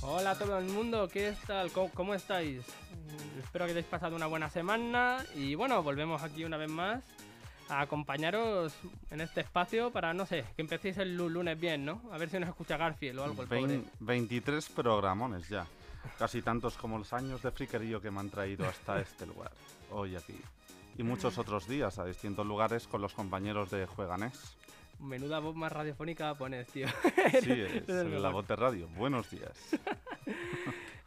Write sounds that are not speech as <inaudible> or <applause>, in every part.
Hola a todo el mundo, ¿qué tal? ¿Cómo, cómo estáis? Espero que hayáis pasado una buena semana y bueno, volvemos aquí una vez más a acompañaros en este espacio para, no sé, que empecéis el lu- lunes bien, ¿no? A ver si nos escucha Garfield o algo, el pobre. Vein- 23 programones ya. Casi tantos como los años de friquerío que me han traído hasta <laughs> este lugar. Hoy aquí. Y muchos otros días a distintos lugares con los compañeros de Jueganés. Menuda voz más radiofónica pones, tío. Sí, <laughs> es la voz de radio. Buenos días. <laughs>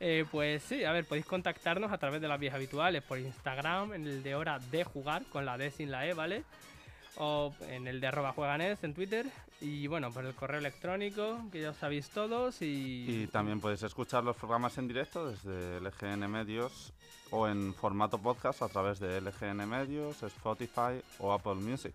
Eh, pues sí, a ver, podéis contactarnos a través de las vías habituales, por Instagram, en el de hora de jugar, con la D sin la E, ¿vale? O en el de arroba jueganes en Twitter. Y bueno, por el correo electrónico, que ya os sabéis todos. Y, Y también podéis escuchar los programas en directo desde LGN Medios o en formato podcast a través de LGN Medios, Spotify o Apple Music.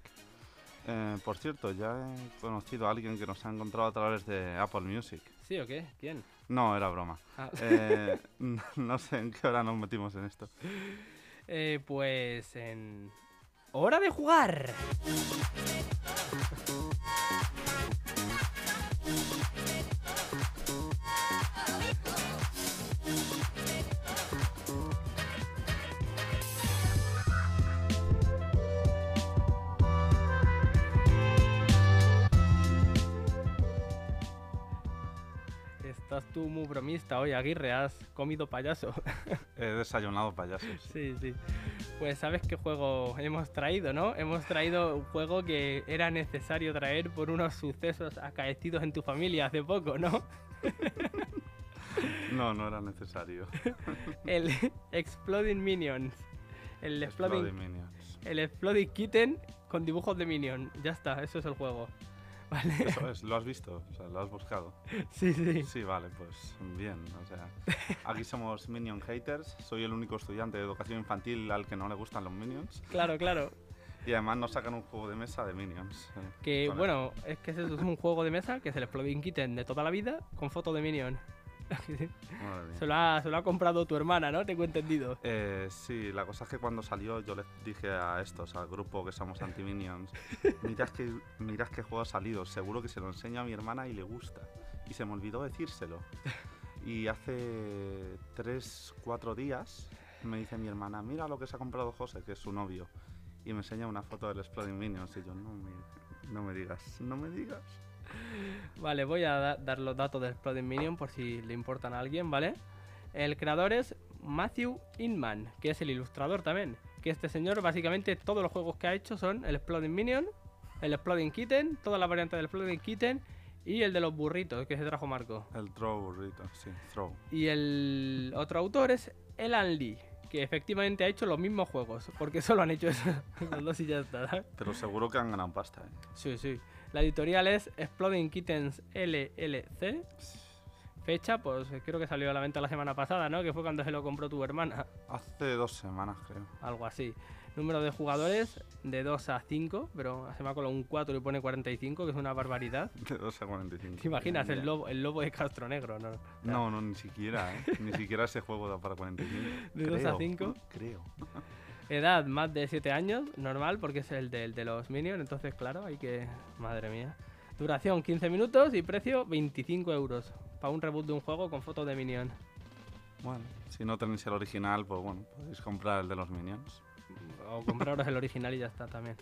Eh, por cierto, ya he conocido a alguien que nos ha encontrado a través de Apple Music. ¿Sí o qué? ¿Quién? No, era broma. Ah, Eh, <laughs> no sé en qué hora nos metimos en esto. eh, pues en... ¡Hora de jugar! Estás tú muy bromista hoy, Aguirre, has comido payaso. <laughs> He desayunado payasos. <laughs> Sí, sí. Pues sabes qué juego hemos traído, ¿no? Hemos traído un juego que era necesario traer por unos sucesos acaecidos en tu familia hace poco, ¿no? <laughs> No, no era necesario. El Exploding Minions. El Exploding, Exploding Minions. el Exploding Kitten con dibujos de Minion. Ya está, eso es el juego. <laughs> ¿Vale? Eso es, ¿lo has visto? O sea, ¿lo has buscado? Sí, sí. Sí, vale, pues bien. O sea, aquí <laughs> somos Minion haters. Soy el único estudiante de educación infantil al que no le gustan los Minions. Claro, claro. Y además nos sacan un juego de mesa de Minions. eh, Que el- bueno, es que es un juego de mesa que es el Exploding Kitten de toda la vida con foto de Minion. <laughs> Se lo, ha, se lo ha comprado tu hermana, ¿no? Tengo entendido. Eh, sí, la cosa es que cuando salió yo les dije a estos, al grupo que somos anti-minions, <laughs> mirad qué juego ha salido, seguro que se lo enseño a mi hermana y le gusta. Y se me olvidó decírselo. <laughs> Y hace 3, 4 días me dice mi hermana, mira lo que se ha comprado José, que es su novio. Y me enseña una foto del Exploding Minions y yo, no me, no me digas, no me digas. <laughs> Vale, voy a da- dar los datos del Exploding Minion por si le importan a alguien, ¿vale? El creador es Matthew Inman, que es el ilustrador también. Que este señor, básicamente, todos los juegos que ha hecho son el Exploding Minion, el Exploding Kitten, todas las variantes del Exploding Kitten y el de los burritos que se trajo Marco. El throw burrito, sí, throw. Y el otro autor es Elan Lee, que efectivamente ha hecho los mismos juegos, porque solo han hecho eso, <laughs> los dos y ya está. Pero seguro que han ganado pasta, ¿eh? Sí, sí. La editorial es Exploding Kittens LLC. Fecha, pues creo que salió a la venta la semana pasada, ¿no? Que fue cuando se lo compró tu hermana. Hace dos semanas, creo. Algo así. Número de jugadores de 2 a 5, pero se me ha colado un 4 y pone 45, que es una barbaridad. <laughs> De 2 a 45. ¿Te imaginas el lobo, el lobo de Castro Negro, no? No, no, ni siquiera, ¿eh? Ni siquiera ese juego da para 45. <laughs> ¿De dos a Creo, cinco? Creo. <laughs> Edad más de 7 años, normal, porque es el del de los Minions, entonces claro, hay que... Madre mía. Duración 15 minutos y precio 25 euros. Para un reboot de un juego con fotos de Minion. Bueno, si no tenéis el original, pues bueno, podéis comprar el de los Minions. O compraros el original y ya está también.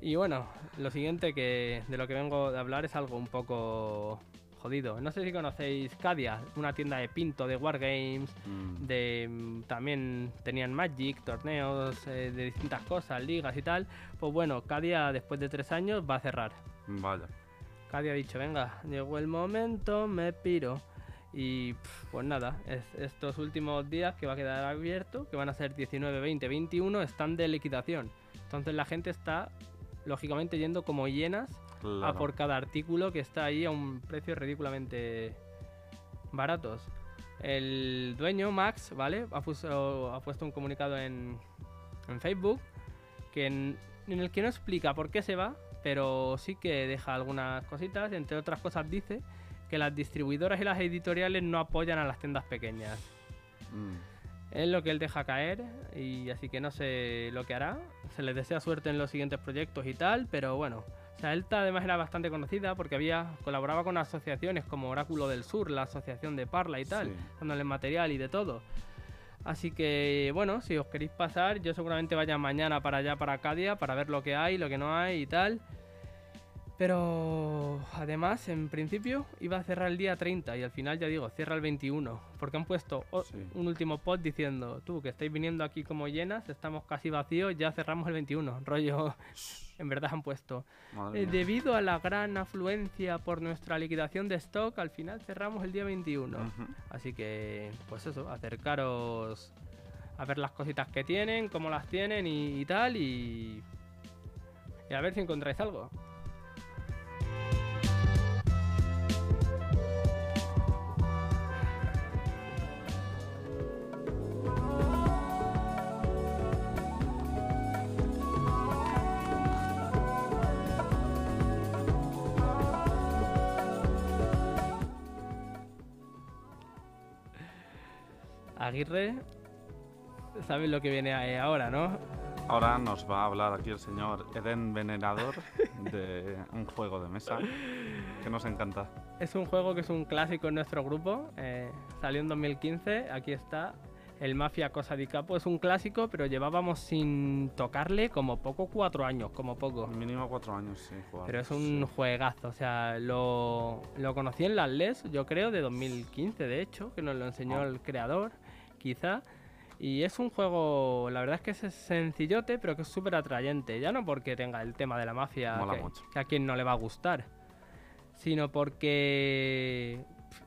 Y bueno, lo siguiente que de lo que vengo de hablar es algo un poco jodido. No sé si conocéis Cadia, una tienda de pinto de Wargames, Mm, de mm, también tenían Magic, torneos eh, de distintas cosas, ligas y tal. Pues bueno, Cadia después de tres años va a cerrar. Vaya. Cadia ha dicho, venga, llegó el momento, me piro. Y pues nada, es- estos últimos días que va a quedar abierto, que van a ser 19, 20, 21, están de liquidación. Entonces la gente está, lógicamente, yendo como hienas a por cada artículo que está ahí a un precio ridículamente baratos. El dueño, Max, ¿vale? Ha, puesto, ha puesto un comunicado en, en Facebook que en, en el que no explica por qué se va, pero sí que deja algunas cositas. Entre otras cosas dice que las distribuidoras y las editoriales no apoyan a las tiendas pequeñas. Mm. Es lo que él deja caer y así que no sé lo que hará. Se les desea suerte en los siguientes proyectos y tal, pero bueno. O sea, Elta además era bastante conocida porque había colaboraba con asociaciones como Oráculo del Sur, la asociación de Parla y tal, Sí. dándole material y de todo. Así que bueno, si os queréis pasar, yo seguramente vaya mañana para allá, para Acadia, para ver lo que hay, lo que no hay y tal. Pero además, en principio, iba a cerrar el día 30 y al final ya digo, cierra el 21. Porque han puesto Sí. un último post diciendo, tú que estáis viniendo aquí como llenas, estamos casi vacíos, ya cerramos el 21. <laughs> Rollo, en verdad han puesto. "Eh, debido a la gran afluencia por nuestra liquidación de stock, al final cerramos el día 21. Ujú. Así que, pues eso, acercaros a ver las cositas que tienen, cómo las tienen y, y tal, y, y a ver si encontráis algo. Aguirre, sabes lo que viene ahí ahora, ¿no? Ahora nos va a hablar aquí el señor Eden Venerador de un juego de mesa que nos encanta. Es un juego que es un clásico en nuestro grupo. eh, salió en 2015. Aquí está. El Mafia Cosa di Capo es un clásico, pero llevábamos sin tocarle como poco cuatro años, como poco. Mínimo cuatro años, sí, jugar. Pero es un Sí. juegazo. O sea, lo, lo conocí en las LES, yo creo, de 2015, de hecho, que nos lo enseñó Ah. el creador, quizá. Y es un juego, la verdad es que es sencillote, pero que es súper atrayente. Ya no porque tenga el tema de la mafia, que, que a quien no le va a gustar, sino porque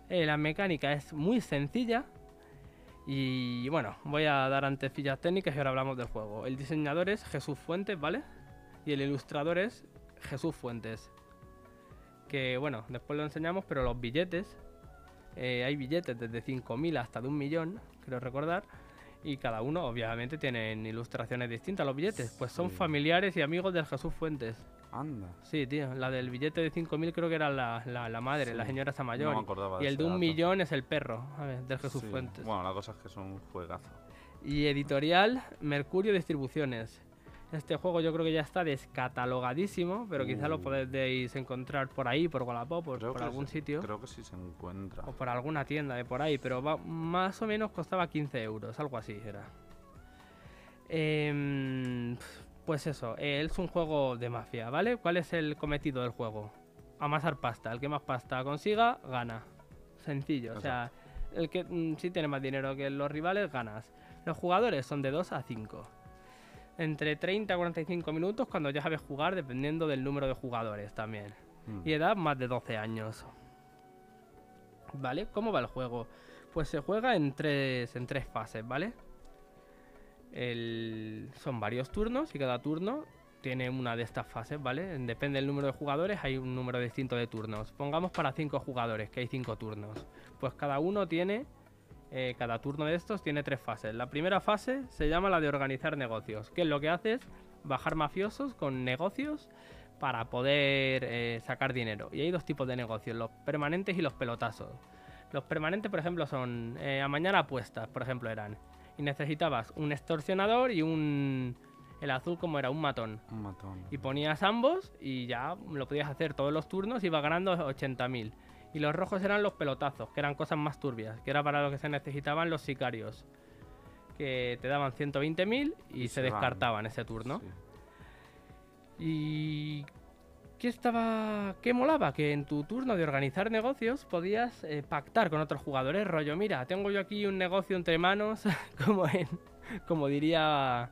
eh, la mecánica es muy sencilla. Y bueno, voy a dar antes fichas técnicas y ahora hablamos del juego. El diseñador es Jesús Fuentes, ¿vale? Y el ilustrador es Jesús Fuentes. Que bueno, después lo enseñamos, pero los billetes, eh, hay billetes desde 5.000 hasta de un millón, creo recordar. Y cada uno, obviamente, tienen ilustraciones distintas. Los billetes, pues son Sí. familiares y amigos del Jesús Fuentes. Anda. Sí, tío, la del billete de 5.000 creo que era la, la- la madre, la señora esa No mayor. me acordaba y de el de un dato. millón es el perro, a ver, del Jesús Sí. Fuentes. Bueno, la cosa es que es un juegazo. Y editorial Mercurio Distribuciones. Este juego yo creo que ya está descatalogadísimo, pero quizá lo Uh. podéis encontrar por ahí, por Wallapop, por, algún sí, sitio. Creo que sí se encuentra. O por alguna tienda de por ahí, pero va- más o menos costaba 15 euros, algo así era. Em, pues eso, eh, es un juego de mafia, ¿vale? ¿Cuál es el cometido del juego? Amasar pasta. El que más pasta consiga, gana. Sencillo, o sea, el que mm, si tiene más dinero que los rivales, ganas. Los jugadores son de 2 a 5. Entre 30 a 45 minutos cuando ya sabes jugar, dependiendo del número de jugadores también Mm. y edad más de 12 años. ¿Vale? ¿Cómo va el juego? Pues se juega en tres, en tres fases, ¿vale? El- son varios turnos y cada turno tiene una de estas fases, ¿vale? Depende del número de jugadores, hay un número distinto de turnos. Pongamos para 5 jugadores, que hay 5 turnos. Pues cada uno tiene, eh, cada turno de estos tiene tres fases. La primera fase se llama la de organizar negocios, que es lo que hace es bajar mafiosos con negocios para poder eh, sacar dinero. Y hay dos tipos de negocios, los permanentes y los pelotazos. Los permanentes, por ejemplo, son eh, a mañana apuestas, por ejemplo, eran. Y necesitabas un extorsionador y un... El azul como era, un matón. Un matón. Y ponías ambos y ya lo podías hacer todos los turnos y iba ganando 80.000. Y los rojos eran los pelotazos, que eran cosas más turbias, que era para lo que se necesitaban los sicarios. Que te daban 120.000 y, Y se, descartaban ese turno. Sí. Y ¿qué estaba qué molaba? Que en tu turno de organizar negocios podías eh, pactar con otros jugadores, rollo, mira, tengo yo aquí un negocio entre manos, <laughs> como en como diría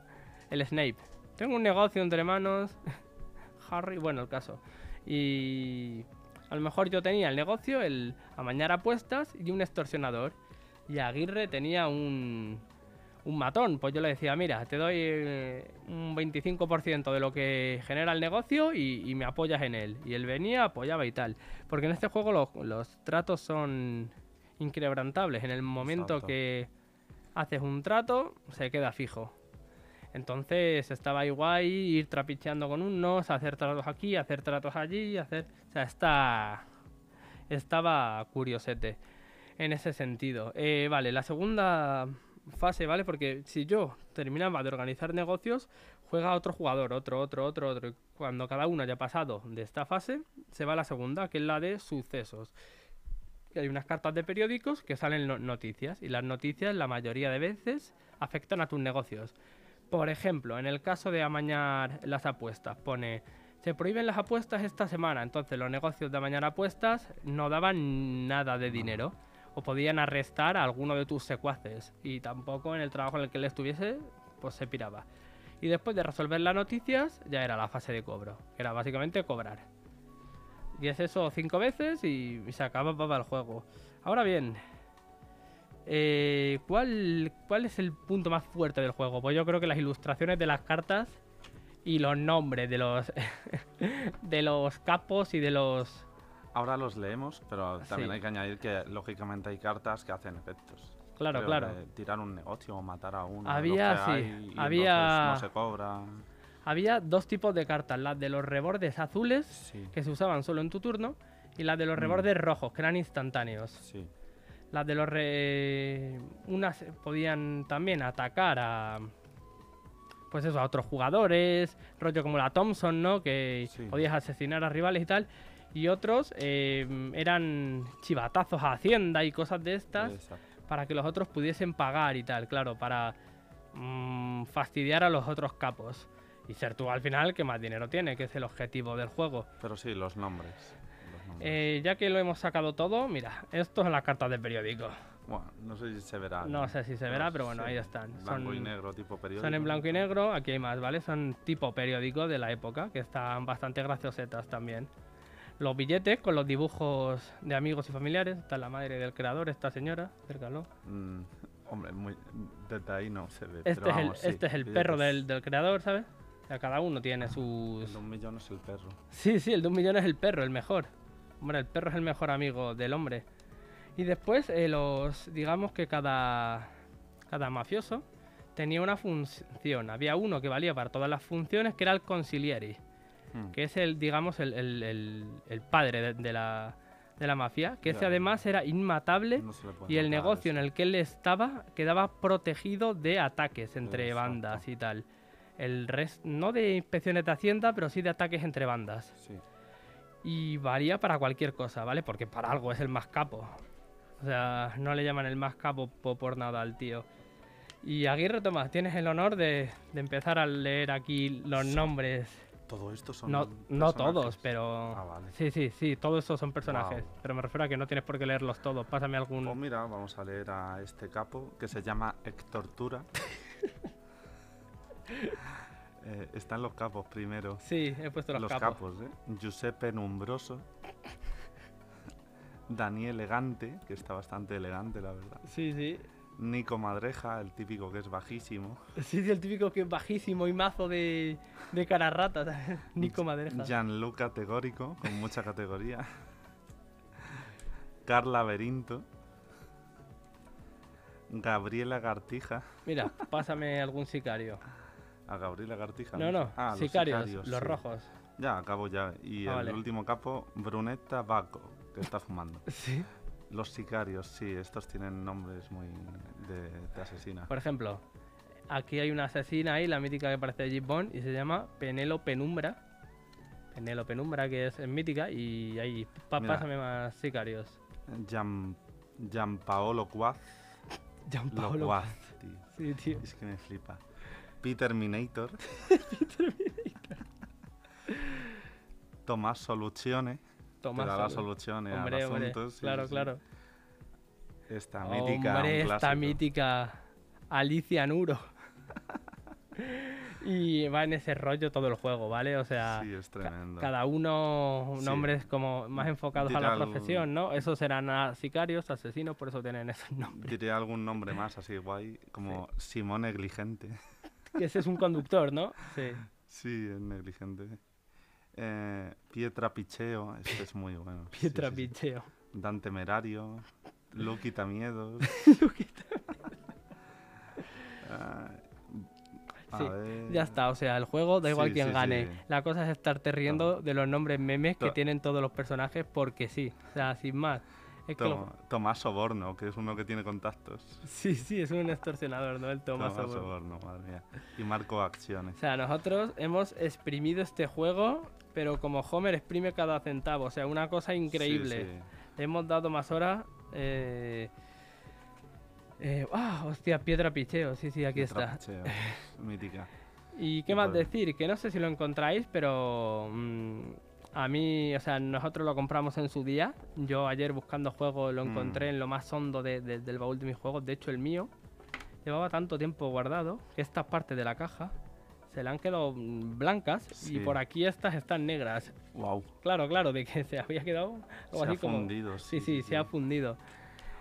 el Snape. Tengo un negocio entre manos, <laughs> Harry, bueno, el caso. Y a lo mejor yo tenía el negocio, el amañar apuestas y un extorsionador. Y Aguirre tenía un, un matón. Pues yo le decía, mira, te doy eh, un 25% de lo que genera el negocio y, y me apoyas en él. Y él venía, apoyaba y tal. Porque en este juego los, los tratos son inquebrantables. En el momento Exacto. que haces un trato, se queda fijo. Entonces estaba ahí guay ir trapicheando con unos, hacer tratos aquí, hacer tratos allí, hacer... O sea, está... estaba curiosete en ese sentido. Eh, vale, la segunda fase, ¿vale? Porque si yo terminaba de organizar negocios, juega otro jugador, otro, otro, otro, otro. Cuando cada uno haya pasado de esta fase, se va a la segunda, que es la de sucesos. Hay unas cartas de periódicos que salen no- noticias y las noticias la mayoría de veces afectan a tus negocios. Por ejemplo, en el caso de amañar las apuestas, pone se prohíben las apuestas esta semana, entonces los negocios de amañar apuestas no daban nada de dinero o podían arrestar a alguno de tus secuaces y tampoco en el trabajo en el que él estuviese pues se piraba. Y después de resolver las noticias ya era la fase de cobro, que era básicamente cobrar. Y es eso cinco veces y, se acababa el juego. Ahora bien, eh, ¿cuál, ¿cuál es el punto más fuerte del juego? Pues yo creo que las ilustraciones de las cartas y los nombres de los <laughs> de los capos y de los Ahora los leemos, pero también Sí. hay que añadir que lógicamente hay cartas que hacen efectos. claro Creo claro tirar un negocio o matar a uno. Había, sí, hay, y había- No se cobra. había dos tipos de cartas las de los rebordes azules Sí, que se usaban solo en tu turno y las de los Mm. rebordes rojos que eran instantáneos sí. Las de los re... unas podían también atacar a pues eso a otros jugadores rollo como la Thompson no que Sí. podías asesinar a rivales y tal y otros eh, eran chivatazos a Hacienda y cosas de estas Exacto. para que los otros pudiesen pagar y tal, claro, para mm, fastidiar a los otros capos. Y ser tú al final que más dinero tiene, que es el objetivo del juego. Pero sí, los nombres. Eh, ya que lo hemos sacado todo, mira, esto son las cartas de periódico. Bueno, no sé si se verá. No sé si se verá, pero bueno, ahí están. Blanco y Son- negro, tipo periódico. Son en blanco y negro, aquí hay más, ¿vale? Son tipo periódico de la época, que están bastante graciosetas también. Los billetes con los dibujos de amigos y familiares. Está la madre del creador, esta señora, acércalo. Mm, hombre, muy, desde ahí no se ve. Este, pero es, el, sí, este es el billetes. perro del, del creador, ¿sabes? O sea, cada uno tiene sus... El de un millón es el perro. Sí, sí, el de un millón es el perro, el mejor. Hombre, el perro es el mejor amigo del hombre. Y después, eh, los, digamos que cada, cada mafioso tenía una función. Había uno que valía para todas las funciones, que era el consigliere, Mm, que es el, digamos, el, el- el- el padre de, de la, de la mafia, que ese además era inmatable no y el negocio en el que él estaba quedaba protegido de ataques entre Exacto. bandas y tal. El resto, no de inspecciones de hacienda, pero sí de ataques entre bandas. Sí. Y varía para cualquier cosa, ¿vale? Porque para algo es el más capo. O sea, no le llaman el más capo po- por nada al tío. Y Aguirre Tomás, tienes el honor de, de empezar a leer aquí los nombres. Todo esto son. No, no todos, pero... Ah, vale. Sí, sí, sí, todos esos son personajes. Pero me refiero a que no tienes por qué leerlos todos. Pásame algún... Pues mira, vamos a leer a este capo que se llama Héctor Tura. <laughs> Eh, están los capos primero. Sí, he puesto los, Los capos. capos, ¿eh? Giuseppe Numbroso. <laughs> Daniel Elegante, que está bastante elegante, la verdad. Sí, sí. Nico Madreja, el típico que es bajísimo. Sí, sí, el típico que es bajísimo y mazo de, de cara rata. <laughs> Nico Madreja. Gianluca Categórico, con mucha categoría. Carla Berinto. Gabriela Gartija. Mira, pásame algún sicario. A Gabriela Gartija. No, no, Ah, los sicarios, los sí. rojos. Ya, acabo ya. Y Ah, el vale. último capo, Brunetta Baco, que está fumando. <laughs> Sí. Los sicarios, sí, estos tienen nombres muy de, de asesina. Por ejemplo, aquí hay una asesina ahí, la mítica que parece de Jeep Bond, y se llama Penelo Penumbra. Penelo Penumbra, que es, mítica, y ahí, pa- Mira. pásame más sicarios. Gian, Gianpaolo Guaz. <laughs> Gianpaolo. Loguaz, tío. Sí, tío. Es que me flipa. <laughs> Peter Minator. Tomás Soluzione. Tomás que daba Solu- soluciones Hombre, a hombre, asuntos. sí, claro, sí. claro. Esta mítica. Hombre, un esta mítica Alicia Nuro. <laughs> y va en ese rollo todo el juego, ¿vale? O sea, Sí, es ca- tremendo. cada uno Sí. nombres como más enfocados a la el- profesión, ¿no? Esos serán a sicarios, asesinos, por eso tienen esos nombres. Diré algún nombre más así guay, como Simón Negligente. <laughs> Que ese es un conductor, ¿no? Sí. Sí, es negligente. Eh, Pietra Picheo, este es muy bueno. <laughs> sí, Pietra sí, sí. Picheo. Dan Temerario, Luquita Miedos. <laughs> Ah, A Sí. Ya está, o sea, el juego da igual Sí, quién sí, gane. sí. La cosa es estarte riendo de los nombres memes que tienen todos los personajes porque sí. O sea, sin más. Es Tomás Soborno, que es uno que tiene contactos. Sí, sí, es un extorsionador, ¿no? El Thomas Tomás Soborno. Soborno, madre mía. Y Marco Acciones. O sea, nosotros hemos exprimido este juego, pero como Homer exprime cada centavo. O sea, una cosa increíble. Sí, sí. Le hemos dado más horas. Eh... eh, ah, hostia, piedra picheo. Sí, sí, aquí está. Trapacheo, <laughs> Mítica. ¿Y qué Y más por- decir? Que no sé si lo encontráis, pero mm, a mí, o sea, nosotros lo compramos en su día. Yo ayer buscando juegos lo encontré Mm. en lo más hondo de- de- del baúl de mis juegos. De hecho, el mío llevaba tanto tiempo guardado que estas partes de la caja se le han quedado mm, blancas Sí. y por aquí estas están negras. Wow. Claro, claro, de que <laughs> se había quedado algo Se así ha como... fundido. Sí, sí, se ha fundido.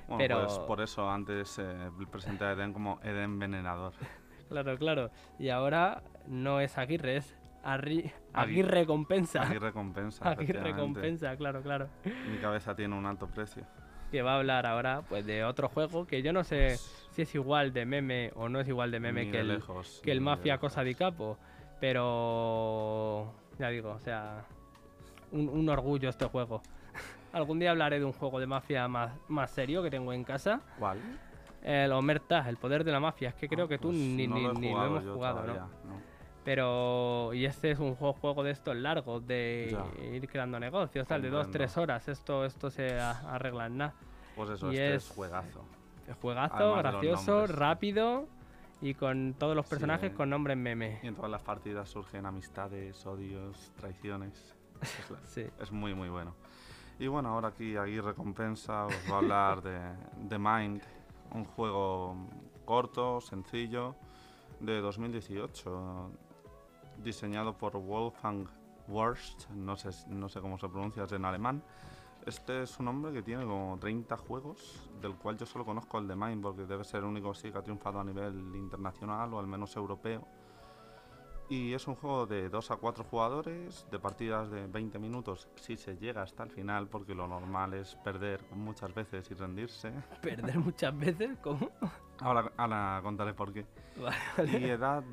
Bueno, pero- pues por eso antes eh, presenté a Eden como Eden Envenenador. <laughs> Claro, claro. Y ahora no es Aguirre, es Arri... Agui- recompensa. Aguirre <laughs> efectivamente. Compensa, claro, claro. Mi cabeza tiene un alto precio. Que va a hablar ahora pues de otro juego que yo no sé si es igual de meme o no es igual de meme Ni que de el, lejos, que el de Mafia. Cosa di Capo. Pero ya digo, o sea, un, un orgullo este juego. <laughs> Algún día hablaré de un juego de mafia más, más serio que tengo en casa. ¿Cuál? El Omerta, el poder de la mafia. Es que creo Ah, que tú pues ni, no ni- lo, ni lo hemos yo jugado, todavía, ¿no? ¿no? Pero, y este es un juego, juego de estos largos, de Ya. ir creando negocios, tal, de dos, tres horas. Esto, esto se arregla en nada. Pues eso, Y este es- es juegazo. El juegazo, Además de gracioso, rápido y con todos los Sí, personajes eh. con nombres meme. Y en todas las partidas surgen amistades, odios, traiciones. Es, la- <laughs> Sí. es muy, muy bueno. Y bueno, ahora aquí Aguirre Recompensa os va a hablar de The Mind, un juego corto, sencillo, de 2018, diseñado por Wolfgang Wurst, no sé, no sé cómo se pronuncia, es en alemán. Este es un hombre que tiene como 30 juegos, del cual yo solo conozco el de Mind, porque debe ser el único sí que ha triunfado a nivel internacional o al menos europeo. Y es un juego de 2 a 4 jugadores, de partidas de 20 minutos si se llega hasta el final, porque lo normal es perder muchas veces y rendirse. <laughs> Perder muchas veces, ¿cómo? Ahora, ahora contaré por qué. <laughs> Vale, Y edad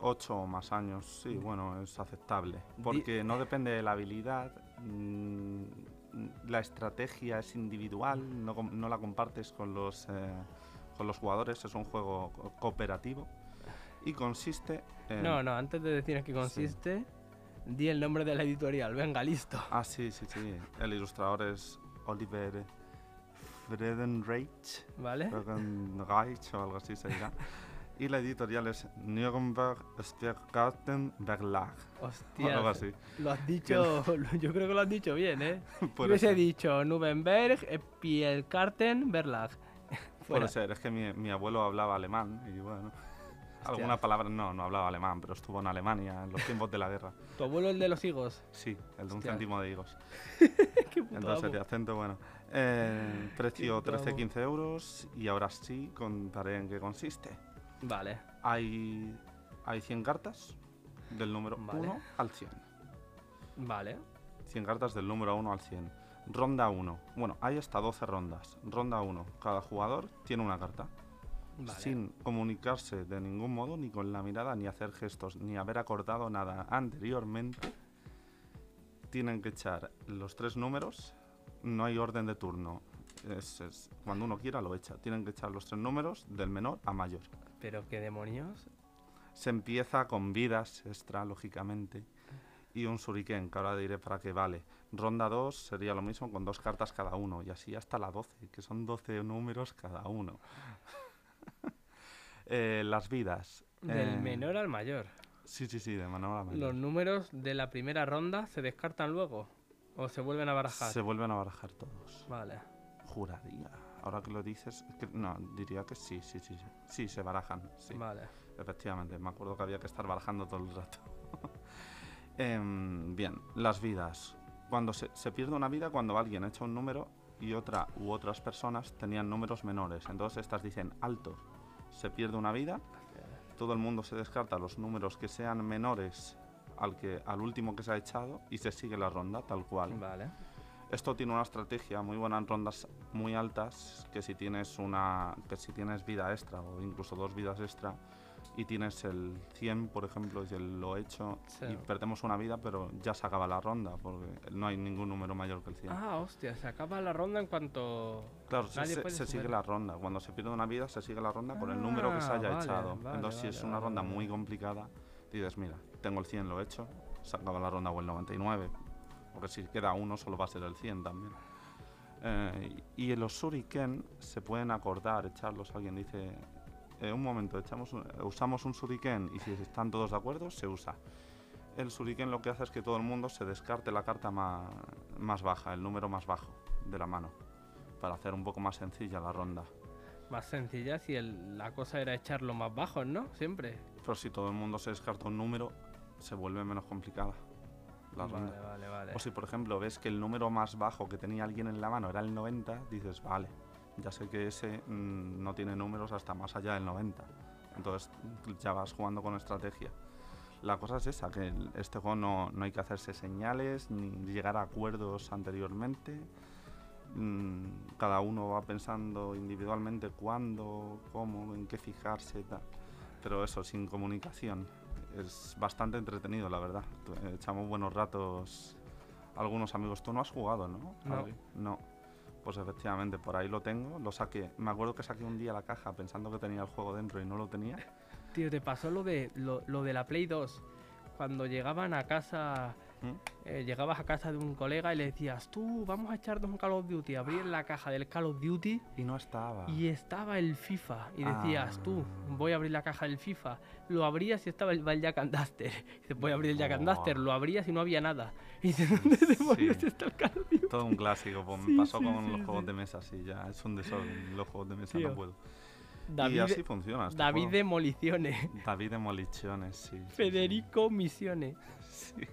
8 o más años, sí, bueno, es aceptable. Porque no depende de la habilidad, mm, la estrategia es individual, no, no la compartes con los, eh, con los jugadores, es un juego co- cooperativo y consiste en... No, no, antes de decir qué consiste, di el nombre de la editorial. Venga, listo. Ah, sí, sí, sí. El ilustrador es Oliver Fredenreich, ¿Vale? O algo así se dirá. <laughs> Y la editorial es Nürnberg Stiergarten Verlag. o Hostia. algo así. Lo has <laughs> dicho, yo creo que lo has dicho bien, ¿eh? <laughs> Por Hubiese eso. dicho Nubenberg, Pielkarten, Verlag. Puede ser, es que mi, mi abuelo hablaba alemán y bueno. Alguna palabra, no, no hablaba alemán, pero estuvo en Alemania en los tiempos de la guerra. Tu abuelo el de los higos. Sí, el de un Hostia. céntimo de higos. <laughs> Qué puto Entonces, amo. de acento, bueno. Eh, precio Qué bravo. 13-15 euros y ahora sí contaré en qué consiste. Vale. Hay, hay 100 cartas del número Vale. 1 al 100. Vale. 100 cartas del número 1 al 100. Ronda 1. Bueno, hay hasta 12 rondas. Ronda 1. Cada jugador tiene una carta. Vale. Sin comunicarse de ningún modo, ni con la mirada, ni hacer gestos, ni haber acordado nada anteriormente, tienen que echar los tres números. No hay orden de turno. Es, es- cuando uno quiera lo echa. Tienen que echar los tres números del menor a mayor. Pero qué demonios. Se empieza con vidas extra, lógicamente. Y un shuriken, que ahora diré para qué vale. Ronda 2 sería lo mismo con dos cartas cada uno. Y así hasta la 12, que son 12 números cada uno. Eh, las vidas. Del eh, menor al mayor. Sí, sí, sí, de menor a mayor. ¿Los números de la primera ronda se descartan luego? ¿O se vuelven a barajar? Se vuelven a barajar todos. Vale. Juraría. Ahora que lo dices, que- no, diría que sí, sí, sí. Sí, sí se barajan. Sí. Vale. Efectivamente, me acuerdo que había que estar barajando todo el rato. <laughs> Em, bien, las vidas. Cuando se, se pierde una vida cuando alguien echa un número y otra u otras personas tenían números menores. Entonces estas dicen alto. Se pierde una vida, todo el mundo se descarta los números que sean menores al, que, al último que se ha echado y se sigue la ronda tal cual. Vale. Esto tiene una estrategia muy buena en rondas muy altas, que si tienes una que si tienes vida extra o incluso dos vidas extra, y tienes el 100, por ejemplo, y el lo hecho, Sí. y perdemos una vida, pero ya se acaba la ronda, porque no hay ningún número mayor que el 100. Ah, hostia, se acaba la ronda en cuanto... Claro, se, Nadie se- puede se sigue la ronda. Cuando se pierde una vida, se sigue la ronda por el número que se Ah, haya vale, echado. vale, Entonces, si es una ronda muy complicada, dices, mira, tengo el 100, lo he hecho, se acaba la ronda o el 99. Porque si queda uno, solo va a ser el 100 también. Eh, y los shuriken se pueden acordar, echarlos. Alguien dice, eh, un momento, echamos un- usamos un shuriken y si están todos de acuerdo, se usa. El shuriken lo que hace es que todo el mundo se descarte la carta ma- más baja, el número más bajo de la mano, para hacer un poco más sencilla la ronda. Más sencilla si el- la cosa era echarlo más bajos, ¿no? Siempre. Pero si todo el mundo se descarta un número, se vuelve menos complicada la vale, ronda. vale, vale. O si, por ejemplo, ves que el número más bajo que tenía alguien en la mano era el 90, dices, vale, ya sé que ese mm, no tiene números hasta más allá del 90. Entonces ya vas jugando con estrategia. La cosa es esa, que este juego no, no hay que hacerse señales ni llegar a acuerdos anteriormente. Mm, cada uno va pensando individualmente cuándo, cómo, en qué fijarse y tal. Pero eso, sin comunicación. Es bastante entretenido, la verdad. Echamos buenos ratos algunos amigos. Tú no has jugado, ¿no? No. No. Pues efectivamente, por ahí lo tengo. Lo saqué. Me acuerdo que saqué un día la caja pensando que tenía el juego dentro y no lo tenía. Tío, te pasó lo de, lo, lo de la Play 2. Cuando llegaban a casa, ¿Mm? eh, llegabas a casa de un colega y le decías, tú, vamos a echarnos un Call of Duty. Abrir la caja del Call of Duty Y no estaba. y estaba el FIFA. Y decías, tú, Ah. voy a abrir la caja del FIFA. Lo abrías y estaba el, el Jack and Duster. Y <laughs> dices, voy a abrir el Jack and. Duster. Lo abrías y no había nada. Y dices, ¿dónde demonios Sí. está el Call of Duty? Todo un clásico. pues Sí, me pasó sí, con sí, los juegos de mesa, sí, ya. Es un desorden. Los juegos de mesa Tío, no puedo. David, y así funciona. este David juego. Demoliciones. David Demoliciones, sí. Federico Misiones. Sí.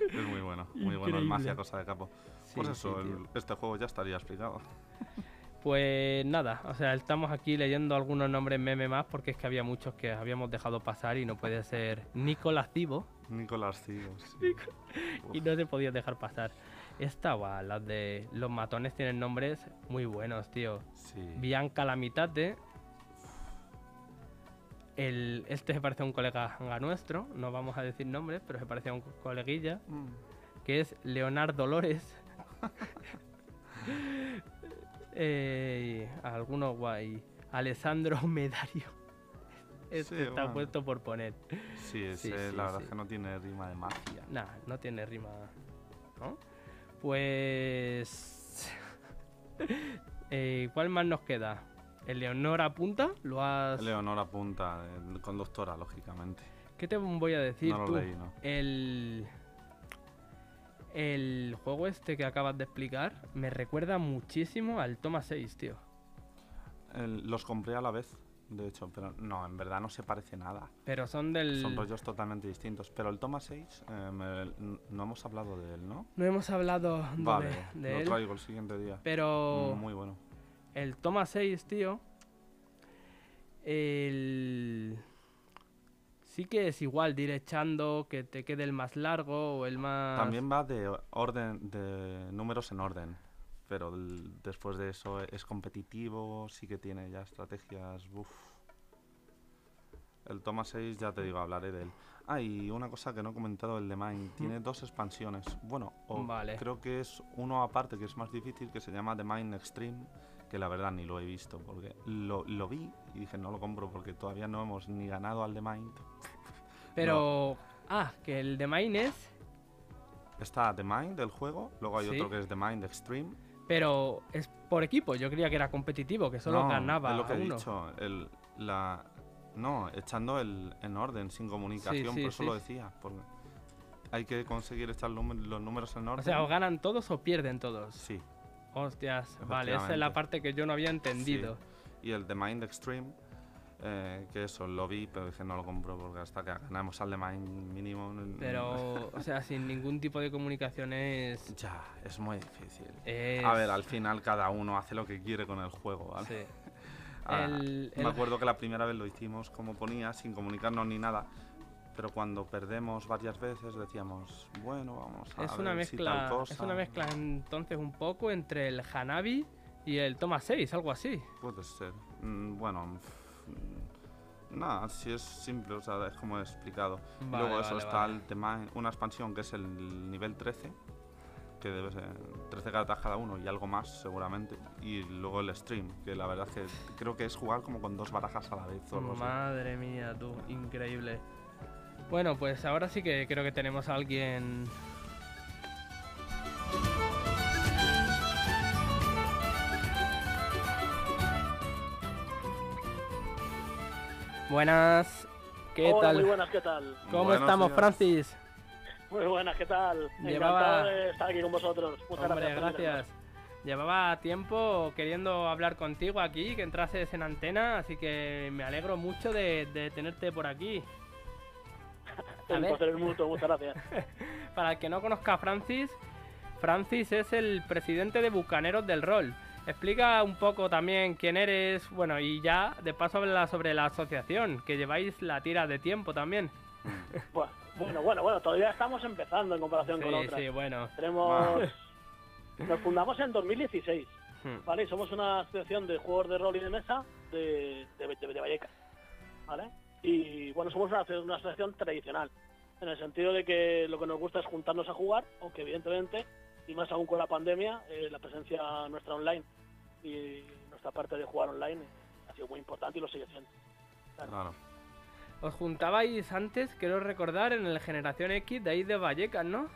Es muy bueno, muy bueno. El Increíble. Mafia Cosa de Capo. pues eso, el- este juego ya estaría explicado. Pues nada, o sea, estamos aquí leyendo algunos nombres meme más porque es que había muchos que habíamos dejado pasar y no puede ser Nicolás Cibo Nicolás Cigo, sí. <laughs> Y no se podía dejar pasar. Esta, guau, las de los matones tienen nombres muy buenos, tío. sí. Bianca la mitad de... El, este se parece a un colega nuestro, no vamos a decir nombres, pero se parece a un coleguilla, Mm. que es Leonardo Dolores. <laughs> eh, alguno guay. Alessandro Medario. Este Sí, está bueno. puesto por poner. Sí, ese, sí, la verdad es que no tiene rima de mafia. Nah, no tiene rima. ¿No? Pues. <laughs> eh, ¿Cuál más nos queda? ¿El Leonora Punta? ¿Lo has.? Leonora Punta, eh, conductora, lógicamente. ¿Qué te voy a decir no tú? lo leí, ¿no? El. El juego este que acabas de explicar me recuerda muchísimo al Toma 6, tío. El- los compré a la vez, de hecho, pero no, en verdad no se parece nada. Pero son del. Son rollos totalmente distintos. Pero el Toma 6, eh, me- no hemos hablado de él, ¿no? No hemos hablado de- Vale, de, lo él. traigo el siguiente día. Pero. Muy bueno. El toma 6, tío. El. Sí que es igual, de ir echando, que te quede el más largo o el más. También va de orden, de números en orden. Pero el- después de eso es competitivo, sí que tiene ya estrategias. Uf. El Toma 6, ya te digo, hablaré de él. Ah, y una cosa que no he comentado, el de Mine. Tiene dos expansiones. Bueno, o Vale. creo que es uno aparte que es más difícil, que se llama The Mine Extreme, que la verdad ni lo he visto, porque lo, lo vi y dije no lo compro porque todavía no hemos ni ganado al The Mind. <laughs> Pero. Ah, que el de Mine es. Está The Mind del juego, luego hay Sí. otro que es The Mind Extreme. Pero es por equipo. Yo creía que era competitivo, que solo No, ganaba es lo que he uno. dicho. El, la, no, echando el en orden, sin comunicación, sí, por eso sí. lo decía. Porque hay que conseguir echar los números- en orden. O sea, o ganan todos o pierden todos. sí. Hostias, vale, esa es la parte que yo no había entendido. Y el The Mind Extreme, eh, que eso lo vi, pero dije no lo compro porque hasta que ganamos al The Mind mínimo. Pero, o sea, sin ningún tipo de comunicación es. <laughs> Ya, es muy difícil. es- A ver, al final cada uno hace lo que quiere con el juego, ¿vale? Sí. <laughs> Ah, El- Me el- acuerdo que la primera vez lo hicimos como ponía, sin comunicarnos ni nada. Pero cuando perdemos varias veces decíamos, bueno, vamos a Es una ver si tal mezcla. cosa. Es una mezcla entonces un poco entre el Hanabi y el Toma 6, algo así. Puede ser. Mm, bueno, Nada, sí es simple, o sea, es como he explicado. Vale, Luego eso vale, está vale. el tema, una expansión que es el nivel 13, que debe ser 13 cartas cada uno y algo más seguramente. Y luego el stream, que la verdad es que creo que es jugar como con dos barajas a la vez o. Madre mía, tú, increíble. Bueno, pues ahora sí que creo que tenemos a alguien. Buenas, ¿qué Hola, tal? Muy buenas, ¿qué tal? ¿Cómo estamos, días. Francis? Muy buenas, ¿qué tal? Llevaba- Encantado de estar aquí con vosotros. Muchas Hombre, gracias. gracias. Llevaba tiempo queriendo hablar contigo aquí, que entrases en antena, así que me alegro mucho de, de tenerte por aquí. <laughs> A El ver. placer es mutuo, muchas gracias. <laughs> Para el que no conozca a Francis, Francis es el presidente de Bucaneros del Rol. Explica un poco también quién eres, bueno, y ya de paso habla sobre la asociación, que lleváis la tira de tiempo también. <laughs> Bueno, bueno, bueno, todavía estamos empezando en comparación con otras. sí, bueno. Tenemos... <laughs> Nos fundamos en 2016, Hmm. ¿vale? Y somos una asociación de juegos de rol y de mesa de, de, de- de Vallecas, ¿vale? Y bueno, somos una, una asociación tradicional, en el sentido de que lo que nos gusta es juntarnos a jugar, aunque evidentemente, y más aún con la pandemia, eh, la presencia nuestra online y nuestra parte de jugar online ha sido muy importante y lo sigue siendo. Claro. Os juntabais antes, quiero recordar, en el Generación X de ahí de Vallecas, ¿no?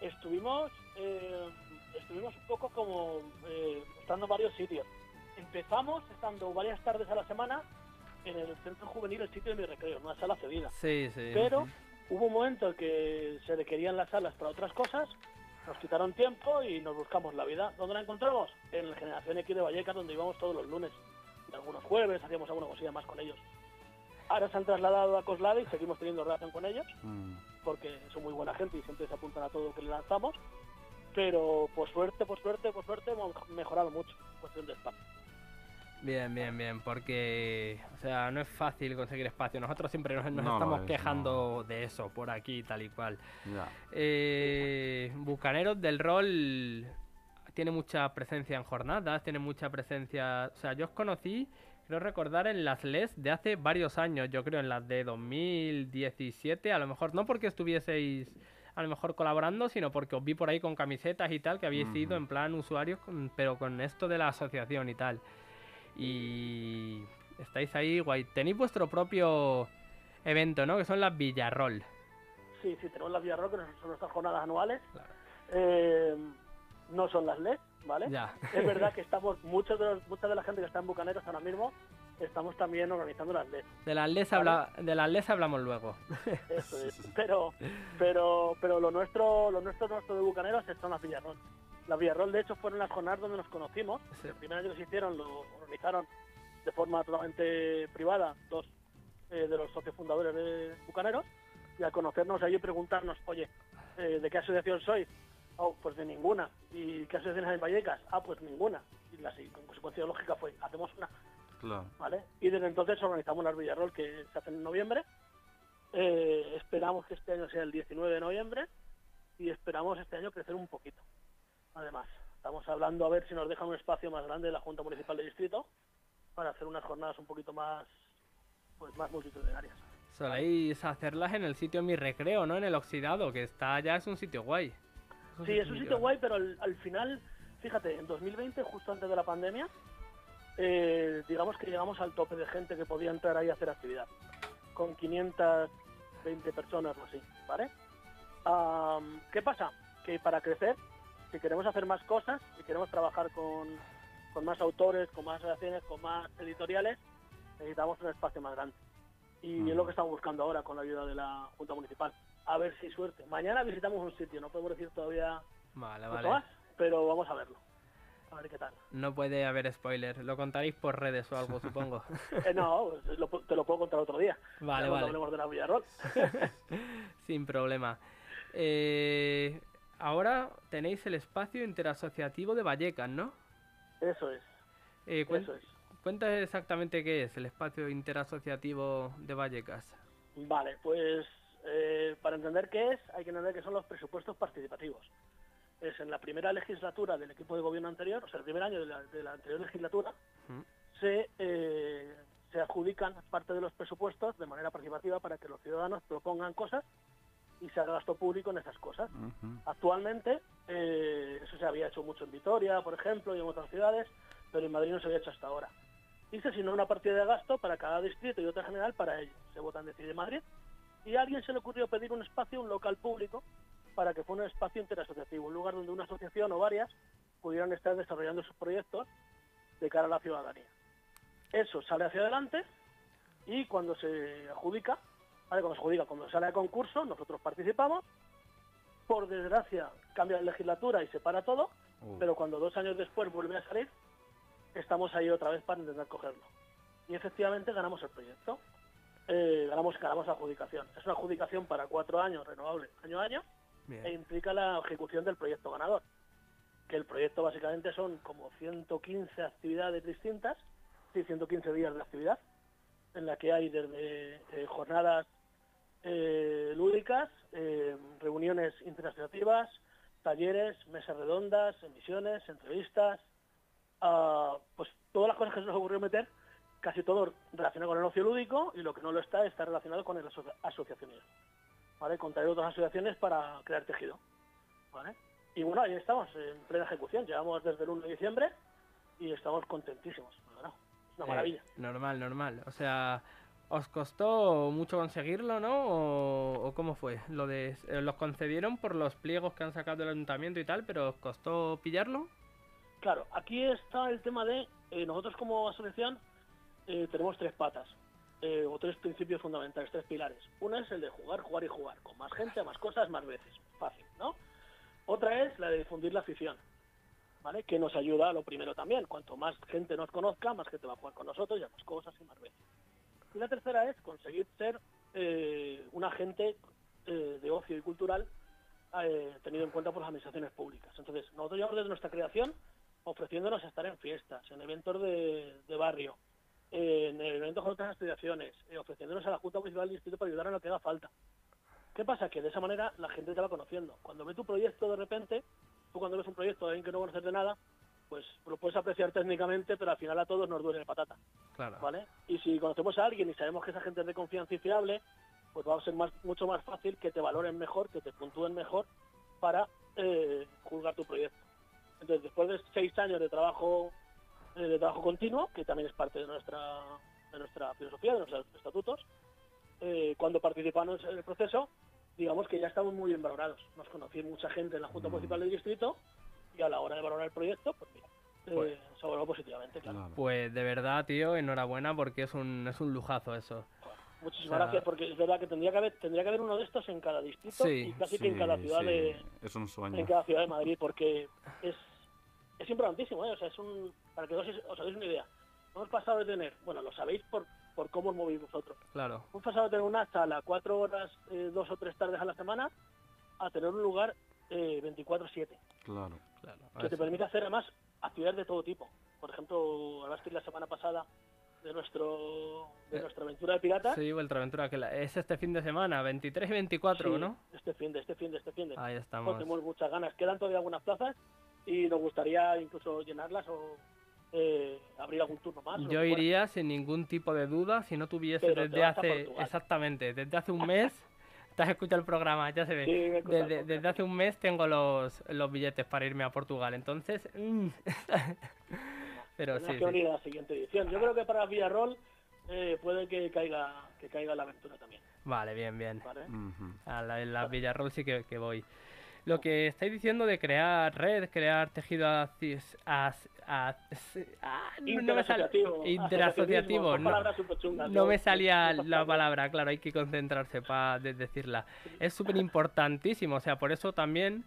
Estuvimos, eh, estuvimos un poco como eh, estando en varios sitios. Empezamos estando varias tardes a la semana en el centro juvenil, el sitio de mi recreo, en una sala cedida. Sí, sí. Pero hubo un momento en que se requerían las salas para otras cosas, nos quitaron tiempo y nos buscamos la vida. ¿Dónde la encontramos? En la Generación X de Vallecas, donde íbamos todos los lunes. Y algunos jueves hacíamos alguna cosilla más con ellos. Ahora se han trasladado a Coslada y seguimos teniendo relación con ellos Mm. porque son muy buena gente y siempre se apuntan a todo lo que le lanzamos. Pero por suerte, por suerte, por suerte hemos mejorado mucho en cuestión de espacio. Bien, bien, bien, porque, o sea, no es fácil conseguir espacio. Nosotros siempre nos, nos No lo estamos es, quejando de eso, por aquí, tal y cual. Ya. Eh, Bucaneros del Rol tiene mucha presencia en jornadas, tiene mucha presencia... O sea, yo os conocí, creo recordar, en las LES de hace varios años, yo creo en las de 2017, a lo mejor no porque estuvieseis a lo mejor colaborando, sino porque os vi por ahí con camisetas y tal, que habéis Ujú. ido en plan usuarios, pero con esto de la asociación y tal. Y estáis ahí, guay. Tenéis vuestro propio evento, ¿no? Que son las Villarrol. Sí, sí, tenemos las Villarrock, que son nuestras jornadas anuales. Claro. Eh, no son las LED, ¿vale? Ya. Es verdad que estamos, muchos de los- mucha de la gente que está en Bucaneros ahora mismo, estamos también organizando las LED. De las LES, Vale. habla, de las LES hablamos luego. Eso <laughs> es. Pero, pero, pero lo nuestro, lo nuestro, nuestro de Bucaneros son las Villarroll. Las Villarroll, de hecho, fueron las jornadas donde nos conocimos. Sí. El primer año que se hicieron lo organizaron de forma totalmente privada dos eh, de los socios fundadores de Bucaneros. Y al conocernos allí preguntarnos, oye, eh, ¿de qué asociación sois? Oh, pues de ninguna. ¿Y qué asociaciones hay en Vallecas? Ah, pues ninguna. Y la con consecuencia lógica fue, hacemos una. Claro. ¿vale? Y desde entonces organizamos las Villarrol que se hacen en noviembre. Eh, esperamos que este año sea el 19 de noviembre y esperamos este año crecer un poquito. Además, estamos hablando a ver si nos dejan un espacio más grande de la Junta Municipal de Distrito para hacer unas jornadas un poquito más pues más multitudinarias. Soléis hacerlas en el sitio Mi Recreo, ¿no? En el Oxidado, que está ya es un sitio guay. Sí, es un sitio guay, pero al, al final, fíjate, en 2020, justo antes de la pandemia, eh, digamos que llegamos al tope de gente que podía entrar ahí a hacer actividad, con 520 personas o así, ¿vale? Am, ¿Qué pasa? Que para crecer, si queremos hacer más cosas, si queremos trabajar con, con más autores, con más relaciones, con más editoriales, necesitamos un espacio más grande. Y Mm. es lo que estamos buscando ahora con la ayuda de la Junta Municipal. A ver si suerte. Mañana visitamos un sitio, no podemos decir todavía Vale, mucho vale. más, pero vamos a verlo. A ver qué tal. No puede haber spoiler. Lo contaréis por redes o algo, supongo. <laughs> Eh, no, lo pu- te lo puedo contar otro día. Vale, vale. hablemos de la Villarrol. <laughs> Sin problema. Eh, ahora tenéis el espacio interasociativo de Vallecas, ¿no? Eso es, Eh, cuen- eso es. Cuenta exactamente qué es el espacio interasociativo de Vallecas. Vale, pues eh, para entender qué es, hay que entender que son los presupuestos participativos. Es en la primera legislatura del equipo de gobierno anterior, o sea, el primer año de la, de la anterior legislatura, Mm. se, eh, se adjudican parte de los presupuestos de manera participativa para que los ciudadanos propongan cosas y se haga gasto público en esas cosas. Actualmente, eh, eso se había hecho mucho en Vitoria, por ejemplo, y en otras ciudades, pero en Madrid no se había hecho hasta ahora. Y se asignó una partida de gasto para cada distrito y otra general para ello. Se vota en Decide Madrid. Y a alguien se le ocurrió pedir un espacio, un local público, para que fuera un espacio interasociativo, un lugar donde una asociación o varias pudieran estar desarrollando sus proyectos de cara a la ciudadanía. Eso sale hacia adelante y cuando se adjudica, ¿vale? cuando se adjudica, cuando sale a concurso, nosotros participamos. Por desgracia, cambia la legislatura y se para todo, Uh, pero cuando dos años después vuelve a salir, estamos ahí otra vez para intentar cogerlo. Y efectivamente ganamos el proyecto. Eh, ganamos, ganamos la adjudicación. Es una adjudicación para cuatro años, renovable, año a año, e implica la ejecución del proyecto ganador. Que el proyecto básicamente son como 115 actividades distintas, sí, 115 días de actividad, en la que hay desde eh, jornadas eh, lúdicas, eh, reuniones interasociativas, talleres, mesas redondas, emisiones, entrevistas, ah, pues todas las cosas que se nos ocurrió meter, casi todo relacionado con el ocio lúdico y lo que no lo está está relacionado con el aso- asociacionismo. ¿Vale? Contraer otras asociaciones para crear tejido. ¿Vale? Y bueno, ahí estamos, en plena ejecución. Llevamos desde el 1 de diciembre y estamos contentísimos. verdad. Es una Eh, maravilla. normal, normal. O sea, ¿os costó mucho conseguirlo, no? ¿O, cómo fue? Lo de, eh, ¿Los concedieron por los pliegos que han sacado del ayuntamiento y tal, pero os costó pillarlo? Claro, aquí está el tema de, eh, nosotros como asociación eh, tenemos tres patas, o tres principios fundamentales, tres pilares. Una es el de jugar, jugar y jugar, con más gente, más cosas, más veces. Fácil, ¿no? Otra es la de difundir la afición, ¿vale? Que nos ayuda a lo primero también. Cuanto más gente nos conozca, más gente va a jugar con nosotros y a más cosas y más veces. Y la tercera es conseguir ser eh, un agente eh, de ocio y cultural eh, tenido en cuenta por las administraciones públicas. Entonces, nosotros llevamos desde nuestra creación ofreciéndonos a estar en fiestas, en eventos de, de barrio, en eventos con otras asociaciones, ofreciéndonos a la Junta Municipal del Distrito para ayudar en lo que haga falta. ¿Qué pasa? Que de esa manera la gente te va conociendo. Cuando ve tu proyecto de repente, tú cuando ves un proyecto de alguien que no conoces de nada, pues lo puedes apreciar técnicamente, pero al final a todos nos duele la patata, Claro. ¿vale? Y si conocemos a alguien y sabemos que esa gente es de confianza y fiable, pues va a ser más, mucho más fácil que te valoren mejor, que te puntúen mejor para eh, juzgar tu proyecto. Entonces, después de seis años de trabajo eh, de trabajo continuo, que también es parte de nuestra de nuestra filosofía, de nuestros estatutos, eh, cuando participamos en el proceso, digamos que ya estamos muy bien valorados. Nos conocí mucha gente en la Junta Mm. Municipal del Distrito y a la hora de valorar el proyecto, pues mira, eh, Pues- se valoró positivamente, claro. claro. Pues de verdad, tío, enhorabuena porque es un, es un lujazo eso. Muchísimas o sea- gracias, porque es verdad que tendría que haber tendría que haber uno de estos en cada distrito Sí, y casi que en cada ciudad sí, de Es un sueño. en cada ciudad de Madrid, porque es, es importantísimo, ¿eh? O sea, es un, para que os, os hagáis una idea. Hemos pasado de tener, bueno, lo sabéis por, por cómo os movéis vosotros. Claro. Hemos pasado de tener una sala cuatro horas, eh, dos o tres tardes a la semana, a tener un lugar eh, 24-7, Claro. Claro. que te permite hacer además actividades de todo tipo. Por ejemplo, hablasteis la semana pasada de nuestro de Eh, nuestra aventura de piratas. Sí, Ultraventura, que la- es este fin de semana, 23 y 24, Sí, ¿no? Este fin de, este fin de, este fin de. Ahí estamos. tenemos muchas ganas. Quedan todavía algunas plazas y nos gustaría incluso llenarlas o eh, abrir algún turno más. Yo fuera. iría sin ningún tipo de duda si no tuviese Pero desde hace exactamente, desde hace un mes. <laughs> Te has escuchado el programa, ya se ve. Sí, me desde, hace un mes tengo los, los billetes para irme a Portugal, entonces. mm. <laughs> Pero sí, que sí. venir a la siguiente edición. Yo creo que para Villarroel eh, puede que caiga que caiga la aventura también. Vale, bien, bien. ¿vale? Ujú. A la, en la Villarroel sí que, que voy. Lo que estáis diciendo de crear red, crear tejido as- as- ah, no- me sale- Interasociativo. interasociativo, no, no salía la palabra, claro, hay que concentrarse para decirla. Es súper importantísimo, o sea, por eso también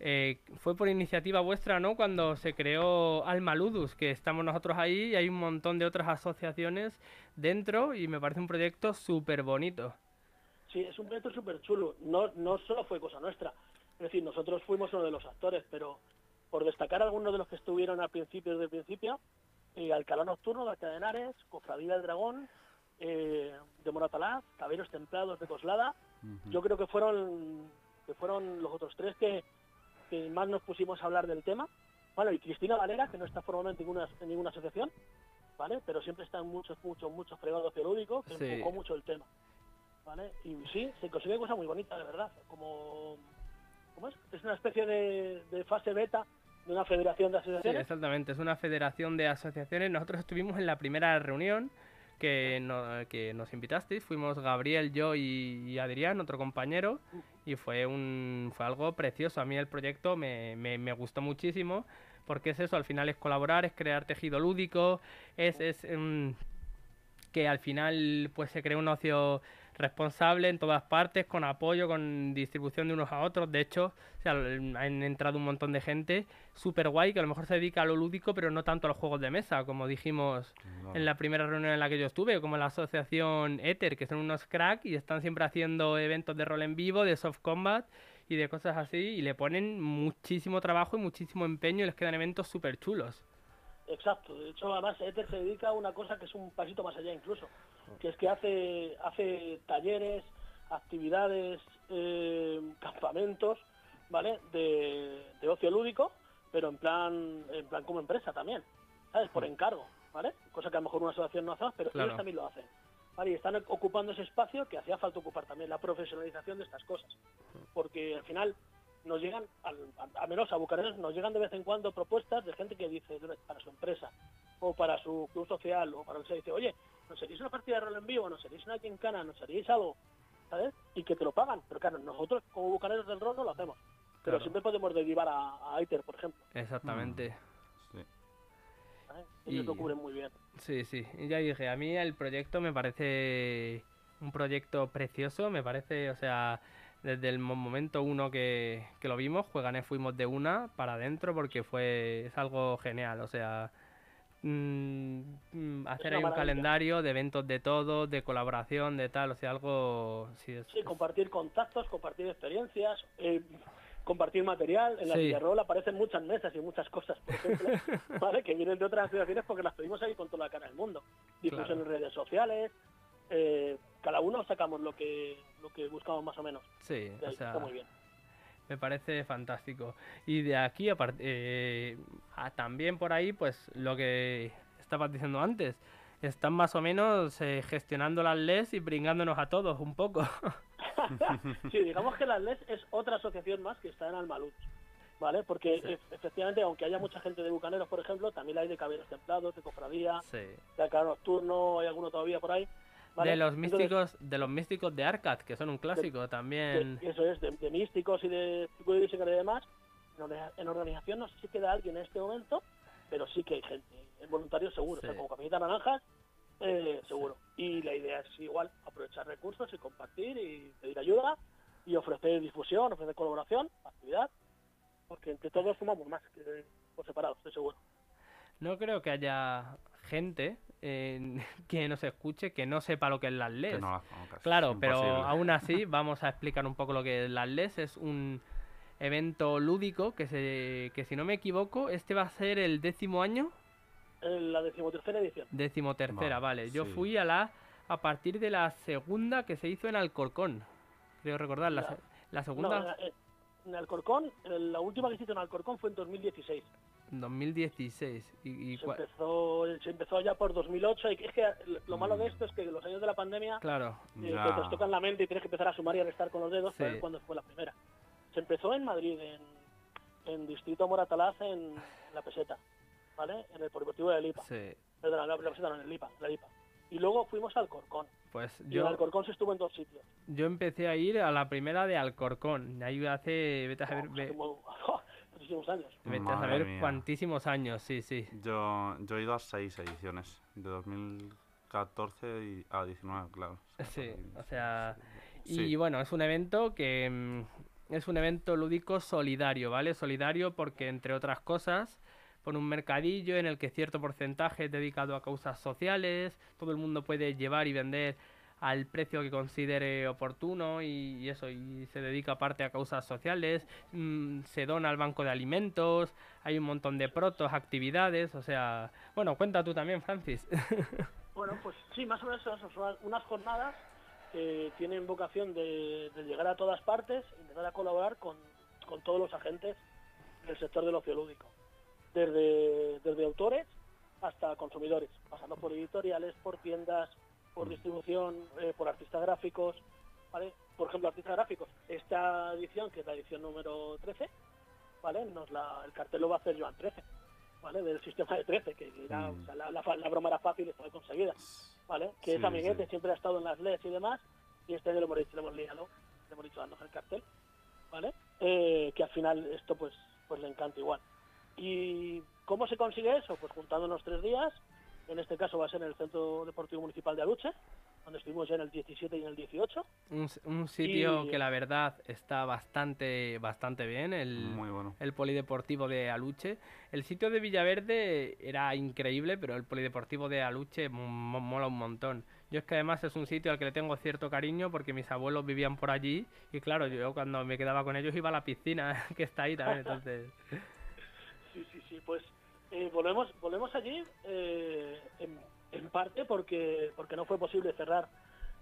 eh, fue por iniciativa vuestra, ¿no? Cuando se creó Alma Ludus, que estamos nosotros ahí y hay un montón de otras asociaciones dentro y me parece un proyecto súper bonito. Sí, es un proyecto súper chulo. No, no solo fue cosa nuestra. Es decir, nosotros fuimos uno de los actores, pero por destacar algunos de los que estuvieron al principio, desde el principio, eh, Alcalá Nocturno de Alcalá de Henares, Cofradía del Dragón, eh, de Moratalaz, Caberos Templados de Coslada, yo creo que fueron que fueron los otros tres que, que más nos pusimos a hablar del tema. Bueno, y Cristina Valera, que no está formalmente en ninguna, en ninguna asociación, ¿vale? Pero siempre están muchos, muchos, muchos fregados periódicos que Sí. enfocó mucho el tema, ¿vale? Y sí, se consigue cosas muy bonitas, de verdad, como... ¿Cómo es? Es una especie de, de fase beta de una federación de Sí, asociaciones. exactamente. Es una federación de asociaciones. Nosotros estuvimos en la primera reunión que, no- que nos invitasteis. Fuimos Gabriel, yo y, y Adrián, otro compañero. Y fue, un, fue algo precioso. A mí el proyecto me, me- me gustó muchísimo. Porque es eso, al final es colaborar, es crear tejido lúdico, es, es mm, que al final pues se crea un ocio responsable en todas partes, con apoyo, con distribución de unos a otros. De hecho, o sea, han entrado un montón de gente súper guay que a lo mejor se dedica a lo lúdico, pero no tanto a los juegos de mesa, como dijimos No. en la primera reunión en la que yo estuve, como la asociación Ether, que son unos crack y están siempre haciendo eventos de rol en vivo, de soft combat y de cosas así, y le ponen muchísimo trabajo y muchísimo empeño y les quedan eventos súper chulos. Exacto, de hecho además Ether se dedica a una cosa que es un pasito más allá incluso, que es que hace, hace talleres, actividades, eh, campamentos, ¿vale? De, de ocio lúdico, pero en plan, en plan como empresa también, ¿sabes? Por encargo, ¿vale? Cosa que a lo mejor una asociación no hace, pero Claro. ellos también lo hacen. ¿vale? Y están ocupando ese espacio que hacía falta ocupar también, la profesionalización de estas cosas. Porque al final nos llegan, al, a, a menos a Bucarest, nos llegan de vez en cuando propuestas de gente que dice para su empresa o para su club social o para lo que dice, oye, ¿nos seréis una partida de rol en vivo? ¿Nos seréis una quincana? ¿Nos seréis algo? ¿Sabes? Y que te lo pagan. Pero claro, nosotros como bucaneros del rol no lo hacemos. Pero Claro. siempre podemos derivar a, a ITER, por ejemplo. Exactamente. Sí. ¿sabes? Ellos Y- lo cubren muy bien. Sí, sí. Y ya dije, a mí el proyecto me parece un proyecto precioso, me parece, o sea, desde el mo- momento uno que, que lo vimos, Juegané fuimos de una para adentro porque fue, es algo genial, o sea, mm, mm, hacer ahí un calendario de eventos de todo, de colaboración, de tal, o sea, algo, sí, es, Sí, es- compartir contactos, compartir experiencias, eh, compartir material. En la Sí. Villarroel aparecen muchas mesas y muchas cosas, por ejemplo, <laughs> ¿vale? que vienen de otras asociaciones porque las pedimos ahí con toda la cara del mundo. Difusión Claro. en redes sociales, eh, cada uno sacamos lo que lo que buscamos más o menos. sí, o sea, está muy bien. Me parece fantástico. Y de aquí, apart- eh, a- también por ahí, pues lo que estabas diciendo antes, están más o menos eh, gestionando las LES y bringándonos a todos un poco. <laughs> sí, digamos que la LES es otra asociación más que está en Almalut, ¿vale? Porque Sí. efectivamente, aunque haya mucha gente de bucaneros, por ejemplo, también hay de caballeros templados, de cofradía, sí. de arcano nocturno, hay alguno todavía por ahí. ¿Vale? De los Entonces, místicos, de los místicos de Arcad, que son un clásico de- también. eso es, de, de místicos y de y demás. En, orga- en organización no sé si queda alguien en este momento, pero sí que hay gente. En voluntarios seguro, o sea, como Camiseta Naranjas, eh, seguro. Y la idea es igual, aprovechar recursos y compartir y pedir ayuda y ofrecer difusión, ofrecer colaboración, actividad, porque entre todos sumamos más que por separado, estoy seguro. No creo que haya gente eh, <laughs> que nos escuche que no sepa lo que es las Que LES. no las conozcas. Claro, pero aún así <laughs> vamos a explicar un poco lo que es las LES. Es un evento lúdico que, se, que si no me equivoco, este va a ser el décimo año, En la decimotercera edición. décimo tercera, Vale, vale. Yo sí. fui a la a partir de la segunda que se hizo en Alcorcón. Creo recordar, la, la segunda en, en Alcorcón, la última que se hizo en Alcorcón fue en 2016. 2016. Y, y Se empezó, se empezó ya por 2008 y es que lo malo de esto es que los años de la pandemia claro, eh, te tocan la mente y tienes que empezar a sumar y a restar con los dedos para Sí. ver cuándo fue la primera. Se empezó en Madrid, en, en Distrito Moratalaz, en la Peseta, ¿vale? En el Polideportivo de Lipa. sí. Perdón, la, la Peseta no, en el Lipa, la Lipa. Y luego fuimos al Alcorcón. Pues Y en yo, Alcorcón se estuvo en dos sitios. yo empecé a ir a la primera de Alcorcón. Ahí hace, vete a saber, Oh, ve- hace <laughs> mu- muchísimos años. vete a saber mía. cuantísimos años, sí, sí. Yo, yo he ido a seis ediciones, de 2014 y a 19, claro. Sí, o sea, y Sí. bueno, es un evento que mm, es un evento lúdico solidario, ¿vale? Solidario porque, entre otras cosas, pone un mercadillo en el que cierto porcentaje es dedicado a causas sociales, todo el mundo puede llevar y vender al precio que considere oportuno y, eso, y se dedica parte a causas sociales, mm, se dona al banco de alimentos, hay un montón de protos, actividades, o sea, bueno, cuenta tú también, Francis. <laughs> Bueno, pues sí, más o menos son unas jornadas que tienen vocación de, llegar a todas partes, empezar a colaborar con, con todos los agentes del sector del ocio lúdico. Desde, desde autores hasta consumidores, pasando por editoriales, por tiendas, por distribución, eh, por artistas gráficos, ¿vale? Por ejemplo, artistas gráficos. Esta edición, que es la edición número 13, ¿vale? Nos la, el cartel lo va a hacer Joan 13, ¿vale? Del sistema de 13, que era, Mm. o sea, la, la- la broma era fácil y estaba conseguida, ¿vale? Que Sí, es amiguete, sí. siempre ha estado en las LEDs y demás, y este año le hemos dicho, le hemos liado, le hemos dicho danos el cartel, ¿vale? Eh, que al final esto pues, pues le encanta igual. ¿Y cómo se consigue eso? Pues juntándonos tres días, en este caso va a ser en el Centro Deportivo Municipal de Aluche, donde estuvimos ya en el 17 y en el 18. Un, sitio Y- que la verdad está bastante, bastante bien, el, Muy bueno. el polideportivo de Aluche. El sitio de Villaverde era increíble, pero el polideportivo de Aluche mo- mola un montón. Yo es que además es un sitio al que le tengo cierto cariño porque mis abuelos vivían por allí y claro, yo cuando me quedaba con ellos iba a la piscina <laughs> que está ahí también, <laughs> entonces... Sí, sí, sí, pues eh, volvemos, volvemos allí eh, en, en parte porque, porque no fue posible cerrar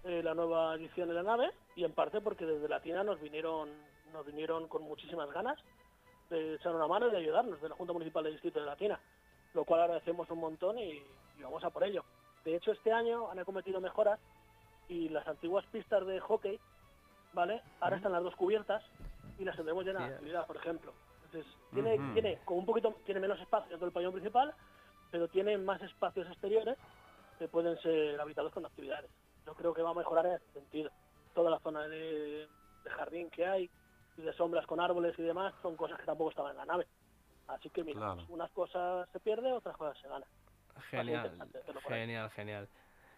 eh, la nueva edición de la nave y en parte porque desde Latina nos vinieron, nos vinieron con muchísimas ganas de echar una mano y de ayudarnos de la Junta Municipal del Distrito de Latina, lo cual agradecemos un montón y, y vamos a por ello. De hecho, este año han acometido mejoras y las antiguas pistas de hockey, ¿vale? Ahora están las dos cubiertas y las tendremos llenas de actividad, por ejemplo. Entonces, tiene, tiene como un poquito, tiene menos espacio dentro del pabellón principal, pero tiene más espacios exteriores que pueden ser habitados con actividades. Yo creo que va a mejorar en ese sentido. Toda la zona de, de jardín que hay y de sombras con árboles y demás son cosas que tampoco estaban en la nave. Así que mira, Claro. unas cosas se pierden, otras cosas se ganan. Genial, genial, genial.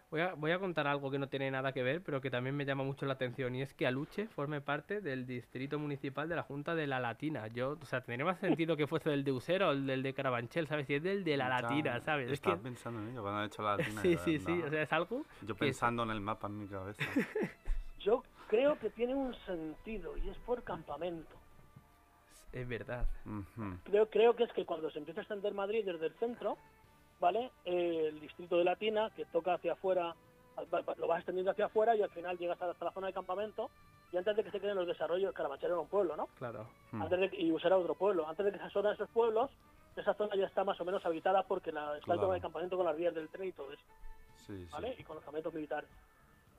Voy a, voy a contar algo que no tiene nada que ver, pero que también me llama mucho la atención, y es que Aluche forme parte del distrito municipal de la Junta de la Latina. Yo, o sea, tendría más sentido que fuese del de Usera o el del de Carabanchel, ¿sabes? Si es del de la Latina, ¿sabes? Es Estaba que... pensando en ello cuando he hecho la latina. <laughs> Sí, de sí, sí, o sea, es algo... Yo pensando en el mapa en mi cabeza. <laughs> Yo creo que tiene un sentido y es por campamento. Es verdad. Creo, creo que es que cuando se empieza a extender Madrid desde el centro, ¿vale? Eh, el distrito de Latina, que toca hacia afuera, lo vas extendiendo hacia afuera y al final llegas hasta la zona de campamento y antes de que se queden los desarrollos, Carabanchel era un pueblo, ¿no? Claro. Antes de, que- y Usera otro pueblo. Antes de que se asoren esos pueblos, esa zona ya está más o menos habitada porque la, está el Claro. de campamento con las vías del tren y todo eso, Sí, sí. ¿vale? Y con los campamentos militares.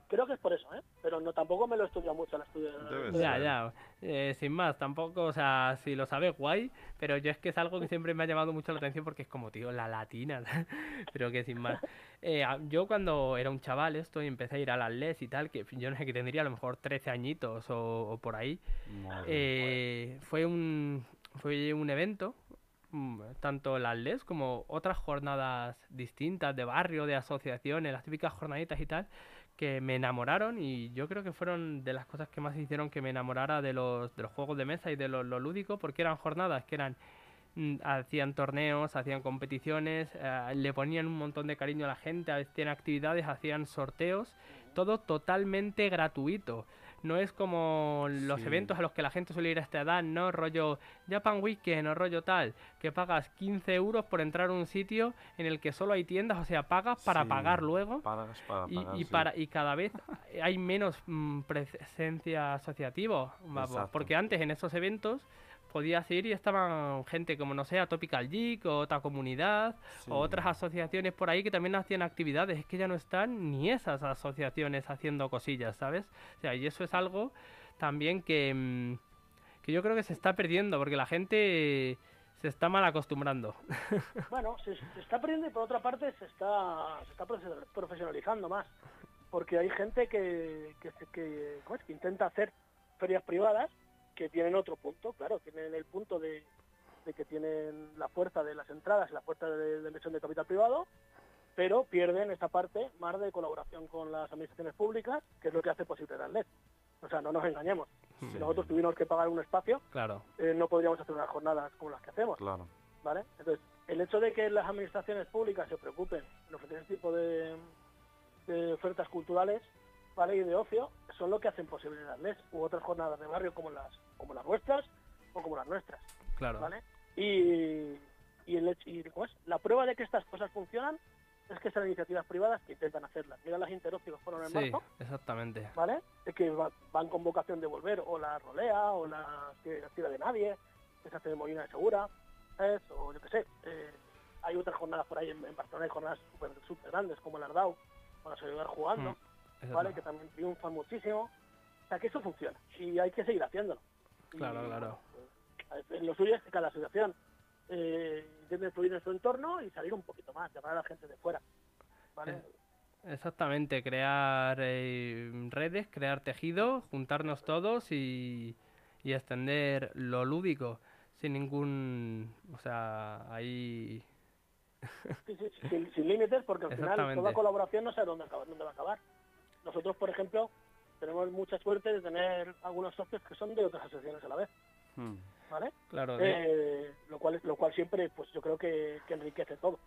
Creo que es por eso, ¿eh? Pero no tampoco me lo he estudiado mucho el estudio. Debe Ya, ser. ya. Eh, sin más, tampoco, o sea, si lo sabes, guay. Pero yo es que es algo que siempre me ha llamado mucho la atención porque es como, tío, la latina. <laughs> pero que sin más. Eh, a- yo cuando era un chaval esto y empecé a ir a las LES y tal, que yo no sé que tendría a lo mejor 13 añitos o, o por ahí, Madre. eh, fue un fue un evento mm, tanto las LES como otras jornadas distintas de barrio, de asociaciones, las típicas jornaditas y tal, que me enamoraron y yo creo que fueron de las cosas que más hicieron que me enamorara de los, de los juegos de mesa y de lo, lo lúdico, porque eran jornadas que eran mm, hacían torneos, hacían competiciones, eh, le ponían un montón de cariño a la gente, hacían actividades, hacían sorteos, todo totalmente gratuito. No es como los Sí. eventos a los que la gente suele ir a esta edad, ¿no? Rollo Japan Weekend o rollo tal, que pagas 15 euros por entrar a un sitio en el que solo hay tiendas, o sea, pagas para Sí, pagar luego. Pagas para Y, pagar, y sí. para y cada vez hay menos mm, presencia asociativa vamos, porque antes en esos eventos podías ir y estaban gente como no sé Topical Geek o otra comunidad Sí. o otras asociaciones por ahí que también hacían actividades es que ya no están ni esas asociaciones haciendo cosillas sabes o sea y eso es algo también que mm, que yo creo que se está perdiendo porque la gente se está mal acostumbrando <laughs> Bueno, se, se está perdiendo y por otra parte se está, se está profe- profesionalizando más. Porque hay gente que, que, se- que, ¿cómo es? que intenta hacer ferias privadas que tienen otro punto, claro, tienen el punto de, de que tienen la fuerza de las entradas y la fuerza de, de inversión de capital privado, pero pierden esta parte más de colaboración con las administraciones públicas, que es lo que hace posible la LED. O sea, no nos engañemos. Si nosotros tuvimos que pagar un espacio, claro eh, no podríamos hacer unas jornadas como las que hacemos. Claro. ¿vale? Entonces, el hecho de que las administraciones públicas se preocupen en ofrecer este tipo de, de ofertas culturales, ¿vale? Y de ocio, son lo que hacen posible las LES u otras jornadas de barrio como las como las vuestras o como las nuestras, claro ¿vale? Y, y, el y ¿cómo es? la prueba de que estas cosas funcionan es que son iniciativas privadas que intentan hacerlas. Mira las que fueron en sí marzo, exactamente ¿vale? Es que va- van con vocación de volver, o la rolea, o la, tira de nadie, que se hace de Molina de Segura, ¿sabes? o yo qué sé, eh, hay otras jornadas por ahí en, en Barcelona, hay jornadas súper super grandes como el Ardau, para seguir jugando, Mm, ¿vale? Que también triunfan muchísimo. O sea, que eso funciona y hay que seguir haciéndolo. Y, Claro, claro. pues, lo suyo es que cada asociación eh, intente influir en su entorno y salir un poquito más, llamar a la gente de fuera. ¿vale? Eh, Exactamente, crear eh, redes, crear tejido, juntarnos todos y, y extender lo lúdico sin ningún... O sea, ahí... Sí, sí, sin, sin límites, porque al final toda colaboración no sabe dónde, dónde va a acabar. Nosotros, por ejemplo, tenemos mucha suerte de tener algunos socios que son de otras asociaciones a la vez, Mm. ¿vale? Claro, Eh, lo cual lo cual siempre, pues yo creo que, que enriquece todo.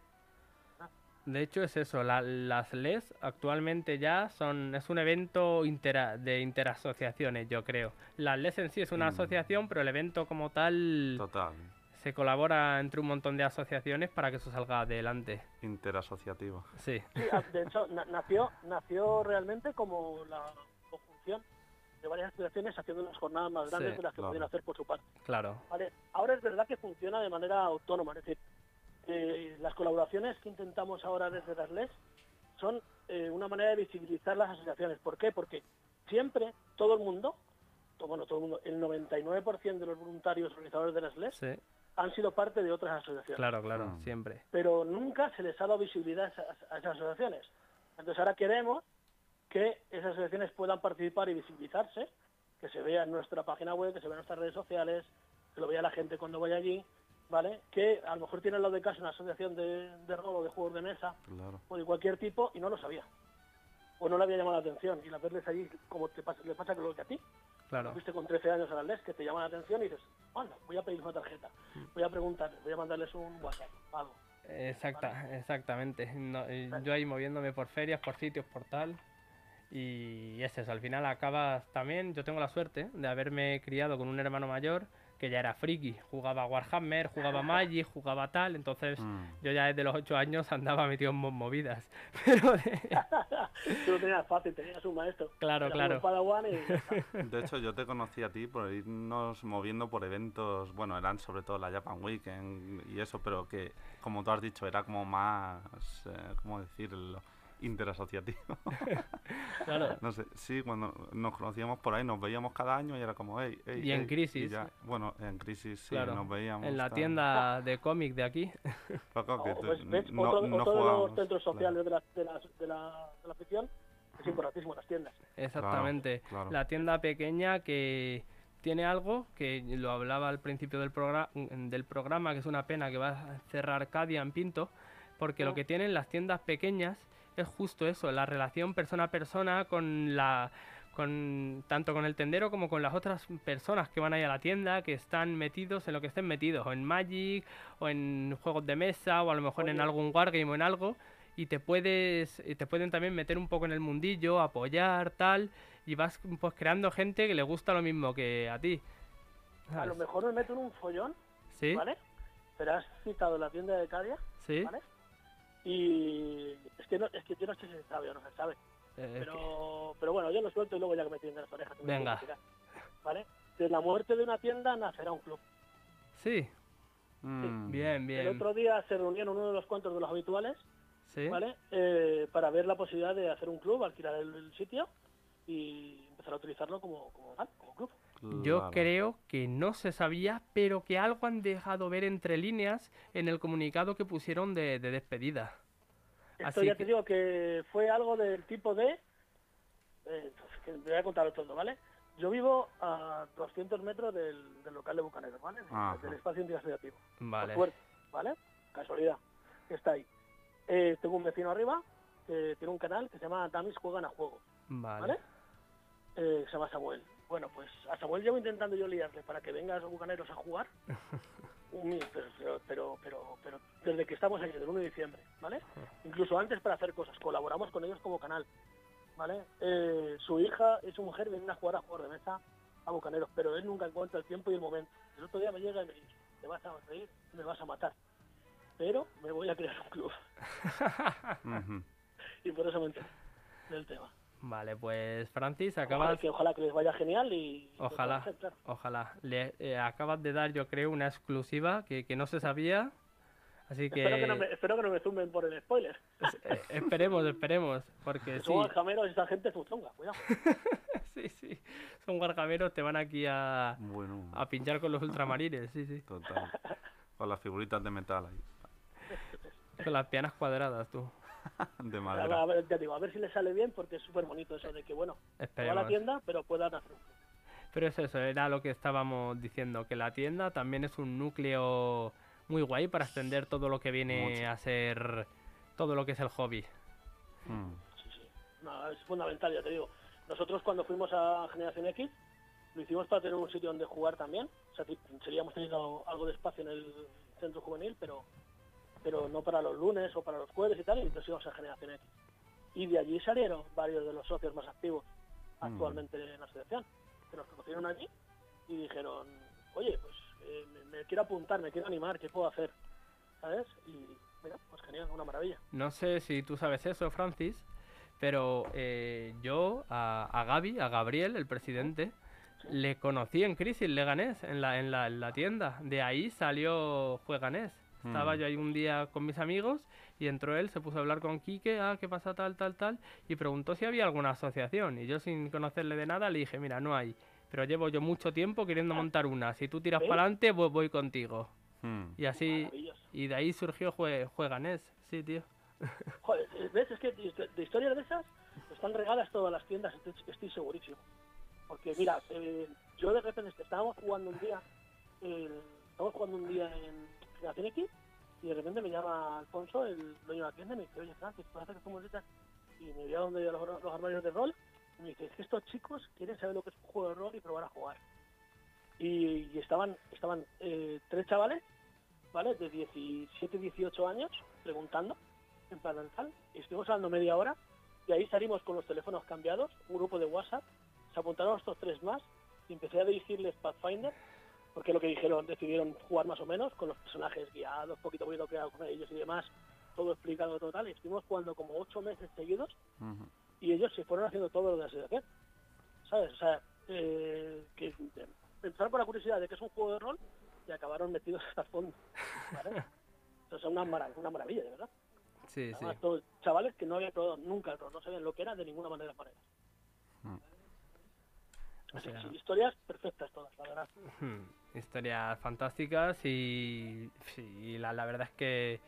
de hecho es eso, la- las LES actualmente ya son... Es un evento intera- de interasociaciones, yo creo. Las LES en sí es una Mm. asociación, pero el evento como tal Total. Se colabora entre un montón de asociaciones para que eso salga adelante. Interasociativo. Sí, Sí, a- de hecho, na- nació, nació realmente como la conjunción de varias asociaciones haciendo unas jornadas más grandes Sí, de las que claro. podían hacer por su parte. claro. Vale, ahora es verdad que funciona de manera autónoma, es decir, eh, las colaboraciones que intentamos ahora desde las LES son eh, una manera de visibilizar las asociaciones. ¿Por qué? Porque siempre todo el mundo, bueno, todo el mundo, el 99% de los voluntarios organizadores de las LES Sí, han sido parte de otras asociaciones, claro, claro, Mm. siempre. pero nunca se les ha dado visibilidad a esas, a esas asociaciones. Entonces ahora queremos que esas asociaciones puedan participar y visibilizarse, que se vea en nuestra página web, que se vea en nuestras redes sociales, que lo vea la gente cuando vaya allí, ¿vale? Que a lo mejor tiene al lado de casa una asociación de, de rol o de juegos de mesa Claro. o de cualquier tipo y no lo sabía. O no le había llamado la atención. Y la verles allí, como te pasa, le pasa lo que a ti, Claro. Fuiste con 13 años a las LES que te llama la atención y dices, anda, voy a pedir una tarjeta, voy a preguntar, voy a mandarles un WhatsApp, algo. Exacta, exactamente. No, eh, yo ahí moviéndome por ferias, por sitios, por tal. Y es eso, al final acabas también, yo tengo la suerte de haberme criado con un hermano mayor que ya era friki, jugaba Warhammer, jugaba Magic, jugaba tal, entonces Mm. yo ya desde los 8 años andaba metido en mo- movidas. <laughs> Pero de- Tú lo tenías fácil, tenías un maestro. Claro, Era claro. y. De hecho, yo te conocí a ti por irnos moviendo por eventos, bueno, eran sobre todo la Japan Weekend y eso, pero que, como tú has dicho, era como más, eh, ¿cómo decirlo? Interasociativo. <laughs> claro. No sé, sí, cuando nos conocíamos por ahí, nos veíamos cada año y era como, hey, hey, Y en hey", Crisis. ya- bueno, en Crisis sí, Claro, nos veíamos. En la tienda de cómic de aquí. <laughs> Loco, que O, tú- pues, ¿ves? no, otro no otro de los centros claro. sociales de, la, de, la, de, la, de la afición es importantísimo, las tiendas. Exactamente. claro. La tienda pequeña que tiene algo que lo hablaba al principio del, progra- del programa, que es una pena que va a cerrar Cadia en Pinto, porque lo Ah. que tienen las tiendas pequeñas es justo eso, la relación persona a persona con la con tanto con el tendero como con las otras personas que van ahí a la tienda, que están metidos en lo que estén metidos, o en Magic, o en juegos de mesa, o a lo mejor en algún wargame o en algo, y te puedes y te pueden también meter un poco en el mundillo, apoyar, tal, y vas pues creando gente que le gusta lo mismo que a ti. A lo mejor me meto en un follón, ¿Sí? ¿vale? Pero has citado la tienda de Cadia, ¿Sí? ¿vale? Y es que, no, es que yo no sé si se sabe o no se sabe. Eh, Pero, pero bueno, yo lo suelto y luego ya que me tienen las orejas. Venga. tirar, ¿Vale? De la muerte de una tienda nacerá un club. sí, Mm. bien, El bien. otro día se reunieron uno de los cuantos de los habituales, ¿Sí? ¿vale? Eh, para ver la posibilidad de hacer un club, alquilar el, el sitio y empezar a utilizarlo como, como club. Yo creo que no se sabía, pero que algo han dejado ver entre líneas en el comunicado que pusieron de, de despedida. Esto Así ya que- te digo que fue algo del tipo de... eh, que te voy a contar todo, ¿vale? Yo vivo a 200 metros del, del local de Bucaneros, ¿vale? Ajá. Del espacio interasociativo. Vale. Por suerte, ¿vale? Casualidad. que Está ahí. Eh, tengo un vecino arriba que tiene un canal que se llama Damis Juegan a Juego, Vale. ¿vale? Eh, se llama Samuel. Bueno, pues a Samuel llevo intentando yo liarle para que vengas a Bucaneros a jugar. <laughs> Pero, pero, pero, pero, desde que estamos aquí, del 1 de diciembre, ¿vale? Incluso antes para hacer cosas, colaboramos con ellos como canal, ¿vale? Eh, su hija y su mujer vienen a jugar a juegos de mesa a Bucaneros, pero él nunca encuentra el tiempo y el momento. El otro día me llega y me dice, te vas a reír, me vas a matar, pero me voy a crear un club. <laughs> <laughs> Y por eso me enteré del tema. Vale, pues Francis, Ojalá acabas, que, ojalá que les vaya genial y... Ojalá. ojalá, le eh, acabas de dar yo creo una exclusiva que, que no se sabía, Así que Espero que, no me, espero que no me zumben por el spoiler. es- eh, esperemos, esperemos, porque sí, Son y esa gente es chunga, cuidado. <laughs> sí, sí, son guargameros, te van aquí a, Bueno, a pinchar con los ultramarines, sí, sí, total. Con las figuritas de metal ahí, con las pianas cuadradas, tú. <laughs> de A, madera. a ver, ya digo, a ver si les sale bien porque es súper bonito eso de que, bueno, va a la tienda, pero puedan hacer Pero es eso, era lo que estábamos diciendo, que la tienda también es un núcleo muy guay para extender todo lo que viene Mucho. a ser todo lo que es el hobby. Mm, Sí, sí. No, es fundamental, ya te digo. Nosotros cuando fuimos a Generación X, lo hicimos para tener un sitio donde jugar también. O sea, ti- seríamos tenido algo de espacio en el centro juvenil, pero pero no para los lunes o para los jueves y tal, y entonces íbamos a Generación X. Y de allí salieron varios de los socios más activos actualmente en la asociación, que nos conocieron allí y dijeron, oye, pues eh, me, me quiero apuntar, me quiero animar, ¿qué puedo hacer? ¿Sabes? Y mira, pues genial, una maravilla. No sé si tú sabes eso, Francis, pero eh, yo a, a Gaby, a Gabriel, el presidente, le conocí en Crisis Leganés, en la, en la, en la tienda. De ahí salió Jueganés. Estaba Mm. yo ahí un día con mis amigos y entró él, se puso a hablar con Quique, ah, ¿qué pasa tal, tal, tal? Y preguntó si había alguna asociación. Y yo sin conocerle de nada le dije, mira, no hay. Pero llevo yo mucho tiempo queriendo montar una. Si tú tiras para adelante, voy, voy contigo. mm. Y así, y de ahí surgió Jue- Jueganés. Sí, tío. <laughs> Joder, ¿ves? Es que de historias de esas están regadas todas las tiendas, estoy, estoy segurísimo. Porque mira, eh, yo de repente estábamos jugando un día, eh, estábamos jugando un día en Y de repente me llama Alfonso, el dueño de la tienda, y me dice, oye Francis, ¿puedes hacer fuimos ahorita? Y me voy a donde los, los armarios de rol y me dice, es que estos chicos quieren saber lo que es un juego de rol y probar a jugar. Y, estaban, estaban eh, tres chavales, ¿vale? De 17, 18 años, preguntando en plan tal, estuvimos hablando media hora y ahí salimos con los teléfonos cambiados, un grupo de WhatsApp, se apuntaron estos tres más y empecé a dirigirles Pathfinder, porque lo que dijeron, decidieron jugar más o menos con los personajes guiados, poquito a poquito creado con ellos y demás, todo explicado total, y estuvimos jugando como ocho meses seguidos Ujú. y ellos se fueron haciendo todo lo de la asociación, ¿sabes? O sea, eh, que eh, empezaron por la curiosidad de que es un juego de rol y acabaron metidos <laughs> hasta el fondo, ¿vale? Entonces es una, mara- una maravilla, de verdad. Sí, sí. Además, todos chavales que no habían probado nunca el rol, no sabían lo que era de ninguna manera para ellos. Mm. O Así que sea, sí, historias perfectas todas, la verdad. <laughs> hmm, historias fantásticas y, la, la verdad es que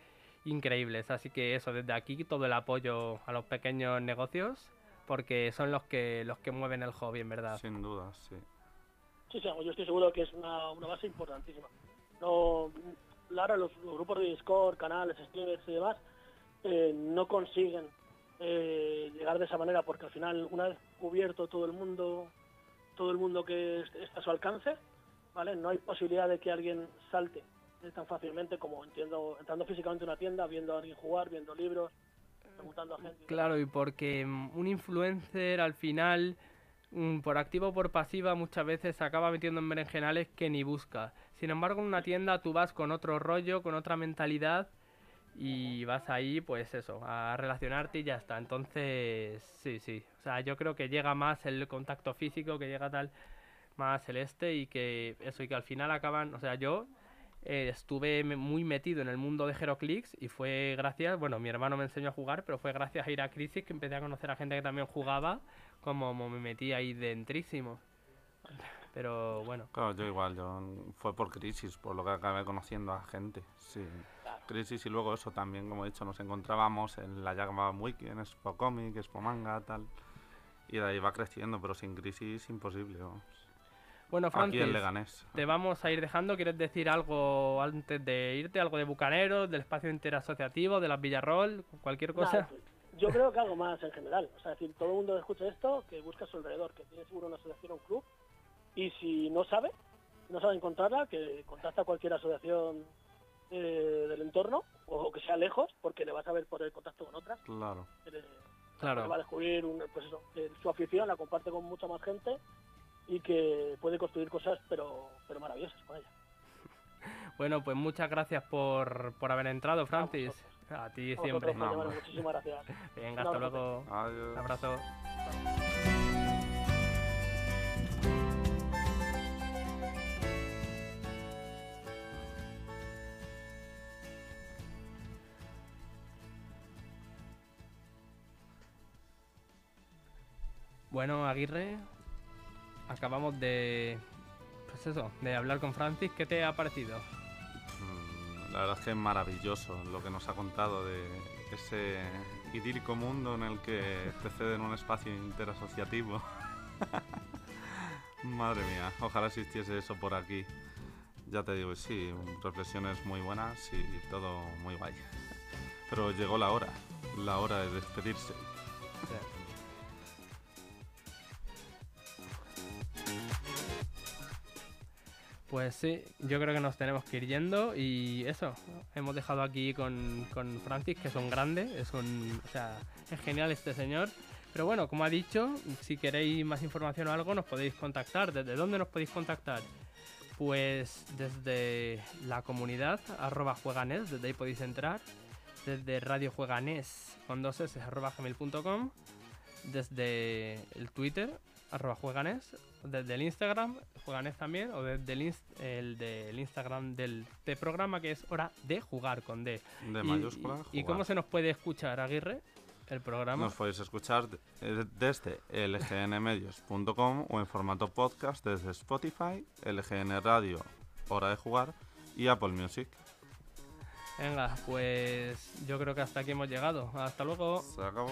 increíbles. Así que eso, desde aquí todo el apoyo a los pequeños negocios porque son los que los que mueven el hobby, en verdad. Sin duda, sí. Sí, sí, yo estoy seguro que es una, una base importantísima. No, ahora los, los grupos de Discord, canales, streamers y demás eh, no consiguen eh, llegar de esa manera porque al final una vez cubierto todo el mundo todo el mundo que est- está a su alcance vale no hay posibilidad de que alguien salte tan fácilmente como entiendo entrando físicamente a una tienda viendo a alguien jugar viendo libros preguntando a gente Claro, y porque un influencer al final, mm, por activa o por pasiva, muchas veces se acaba metiendo en berenjenales que ni busca. Sin embargo, en una tienda tú vas con otro rollo, con otra mentalidad y vas ahí, pues eso, a relacionarte y ya está. Entonces, sí, sí. O sea, yo creo que llega más el contacto físico, que llega tal más el este y que eso, y que al final acaban, o sea, yo eh, estuve muy metido en el mundo de Heroclix y fue gracias, bueno, mi hermano me enseñó a jugar, pero fue gracias a ir a Crisis que empecé a conocer a gente que también jugaba, como me metí ahí dentrísimo. <laughs> Pero bueno, Claro, yo igual, yo fue por crisis, por lo que acabé conociendo a gente, sí. Crisis y luego eso también, como he dicho, nos encontrábamos en la Jagma Wiki, en Expo Comic, Expo Manga, tal. Y de ahí va creciendo, pero sin crisis imposible. Bueno Aquí Francis, Leganés. te vamos a ir dejando, ¿quieres decir algo antes de irte? ¿Algo de Bucaneros, del espacio interasociativo, de las Villarrol, cualquier cosa? Nada, yo creo que algo más en general. O sea, es decir, todo el mundo que escucha esto, que busca a su alrededor, que tiene seguro una asociación o un club. Y si no sabe, no sabe encontrarla, que contacta a cualquier asociación eh, del entorno, o que sea lejos, porque le vas a ver por el contacto con otras. Claro. que le- Claro. que va a descubrir un- pues eso, que su afición, la comparte con mucha más gente y que puede construir cosas pero, pero maravillosas con ella. <laughs> Bueno, pues muchas gracias por, por haber entrado, Francis. A, ti siempre. No, muchísimas gracias. <laughs> Venga, hasta luego. Un abrazo. Bueno, Aguirre, acabamos de. Pues eso, de hablar con Francis. ¿Qué te ha parecido? Mm, La verdad es que es maravilloso lo que nos ha contado de ese idílico mundo en el que te ceden un espacio interasociativo. <laughs> Madre mía, ojalá existiese eso por aquí. Ya te digo, sí, reflexiones muy buenas y todo muy guay. Pero llegó la hora, la hora de despedirse. Pues sí, yo creo que nos tenemos que ir yendo y eso, hemos dejado aquí con, con Francis, que es un grande, es un, o sea, es genial este señor. Pero bueno, como ha dicho, si queréis más información o algo, nos podéis contactar. ¿Desde dónde nos podéis contactar? Pues desde la comunidad, arroba jueganes, desde ahí podéis entrar. Desde Radio Jueganes, con dos s, arroba gmail.com. Desde el Twitter, arroba jueganes. Desde el Instagram, jueganes también. O desde el, inst- el del Instagram del, del programa, que es hora de jugar con D. De Y- mayúscula. y, ¿Y cómo se nos puede escuchar, Aguirre? El programa. Nos podéis escuchar de- eh, desde lgnmedios.com o en formato podcast desde Spotify, LGN Radio, Hora de Jugar y Apple Music. Venga, pues yo creo que hasta aquí hemos llegado. Hasta luego. Se acabó.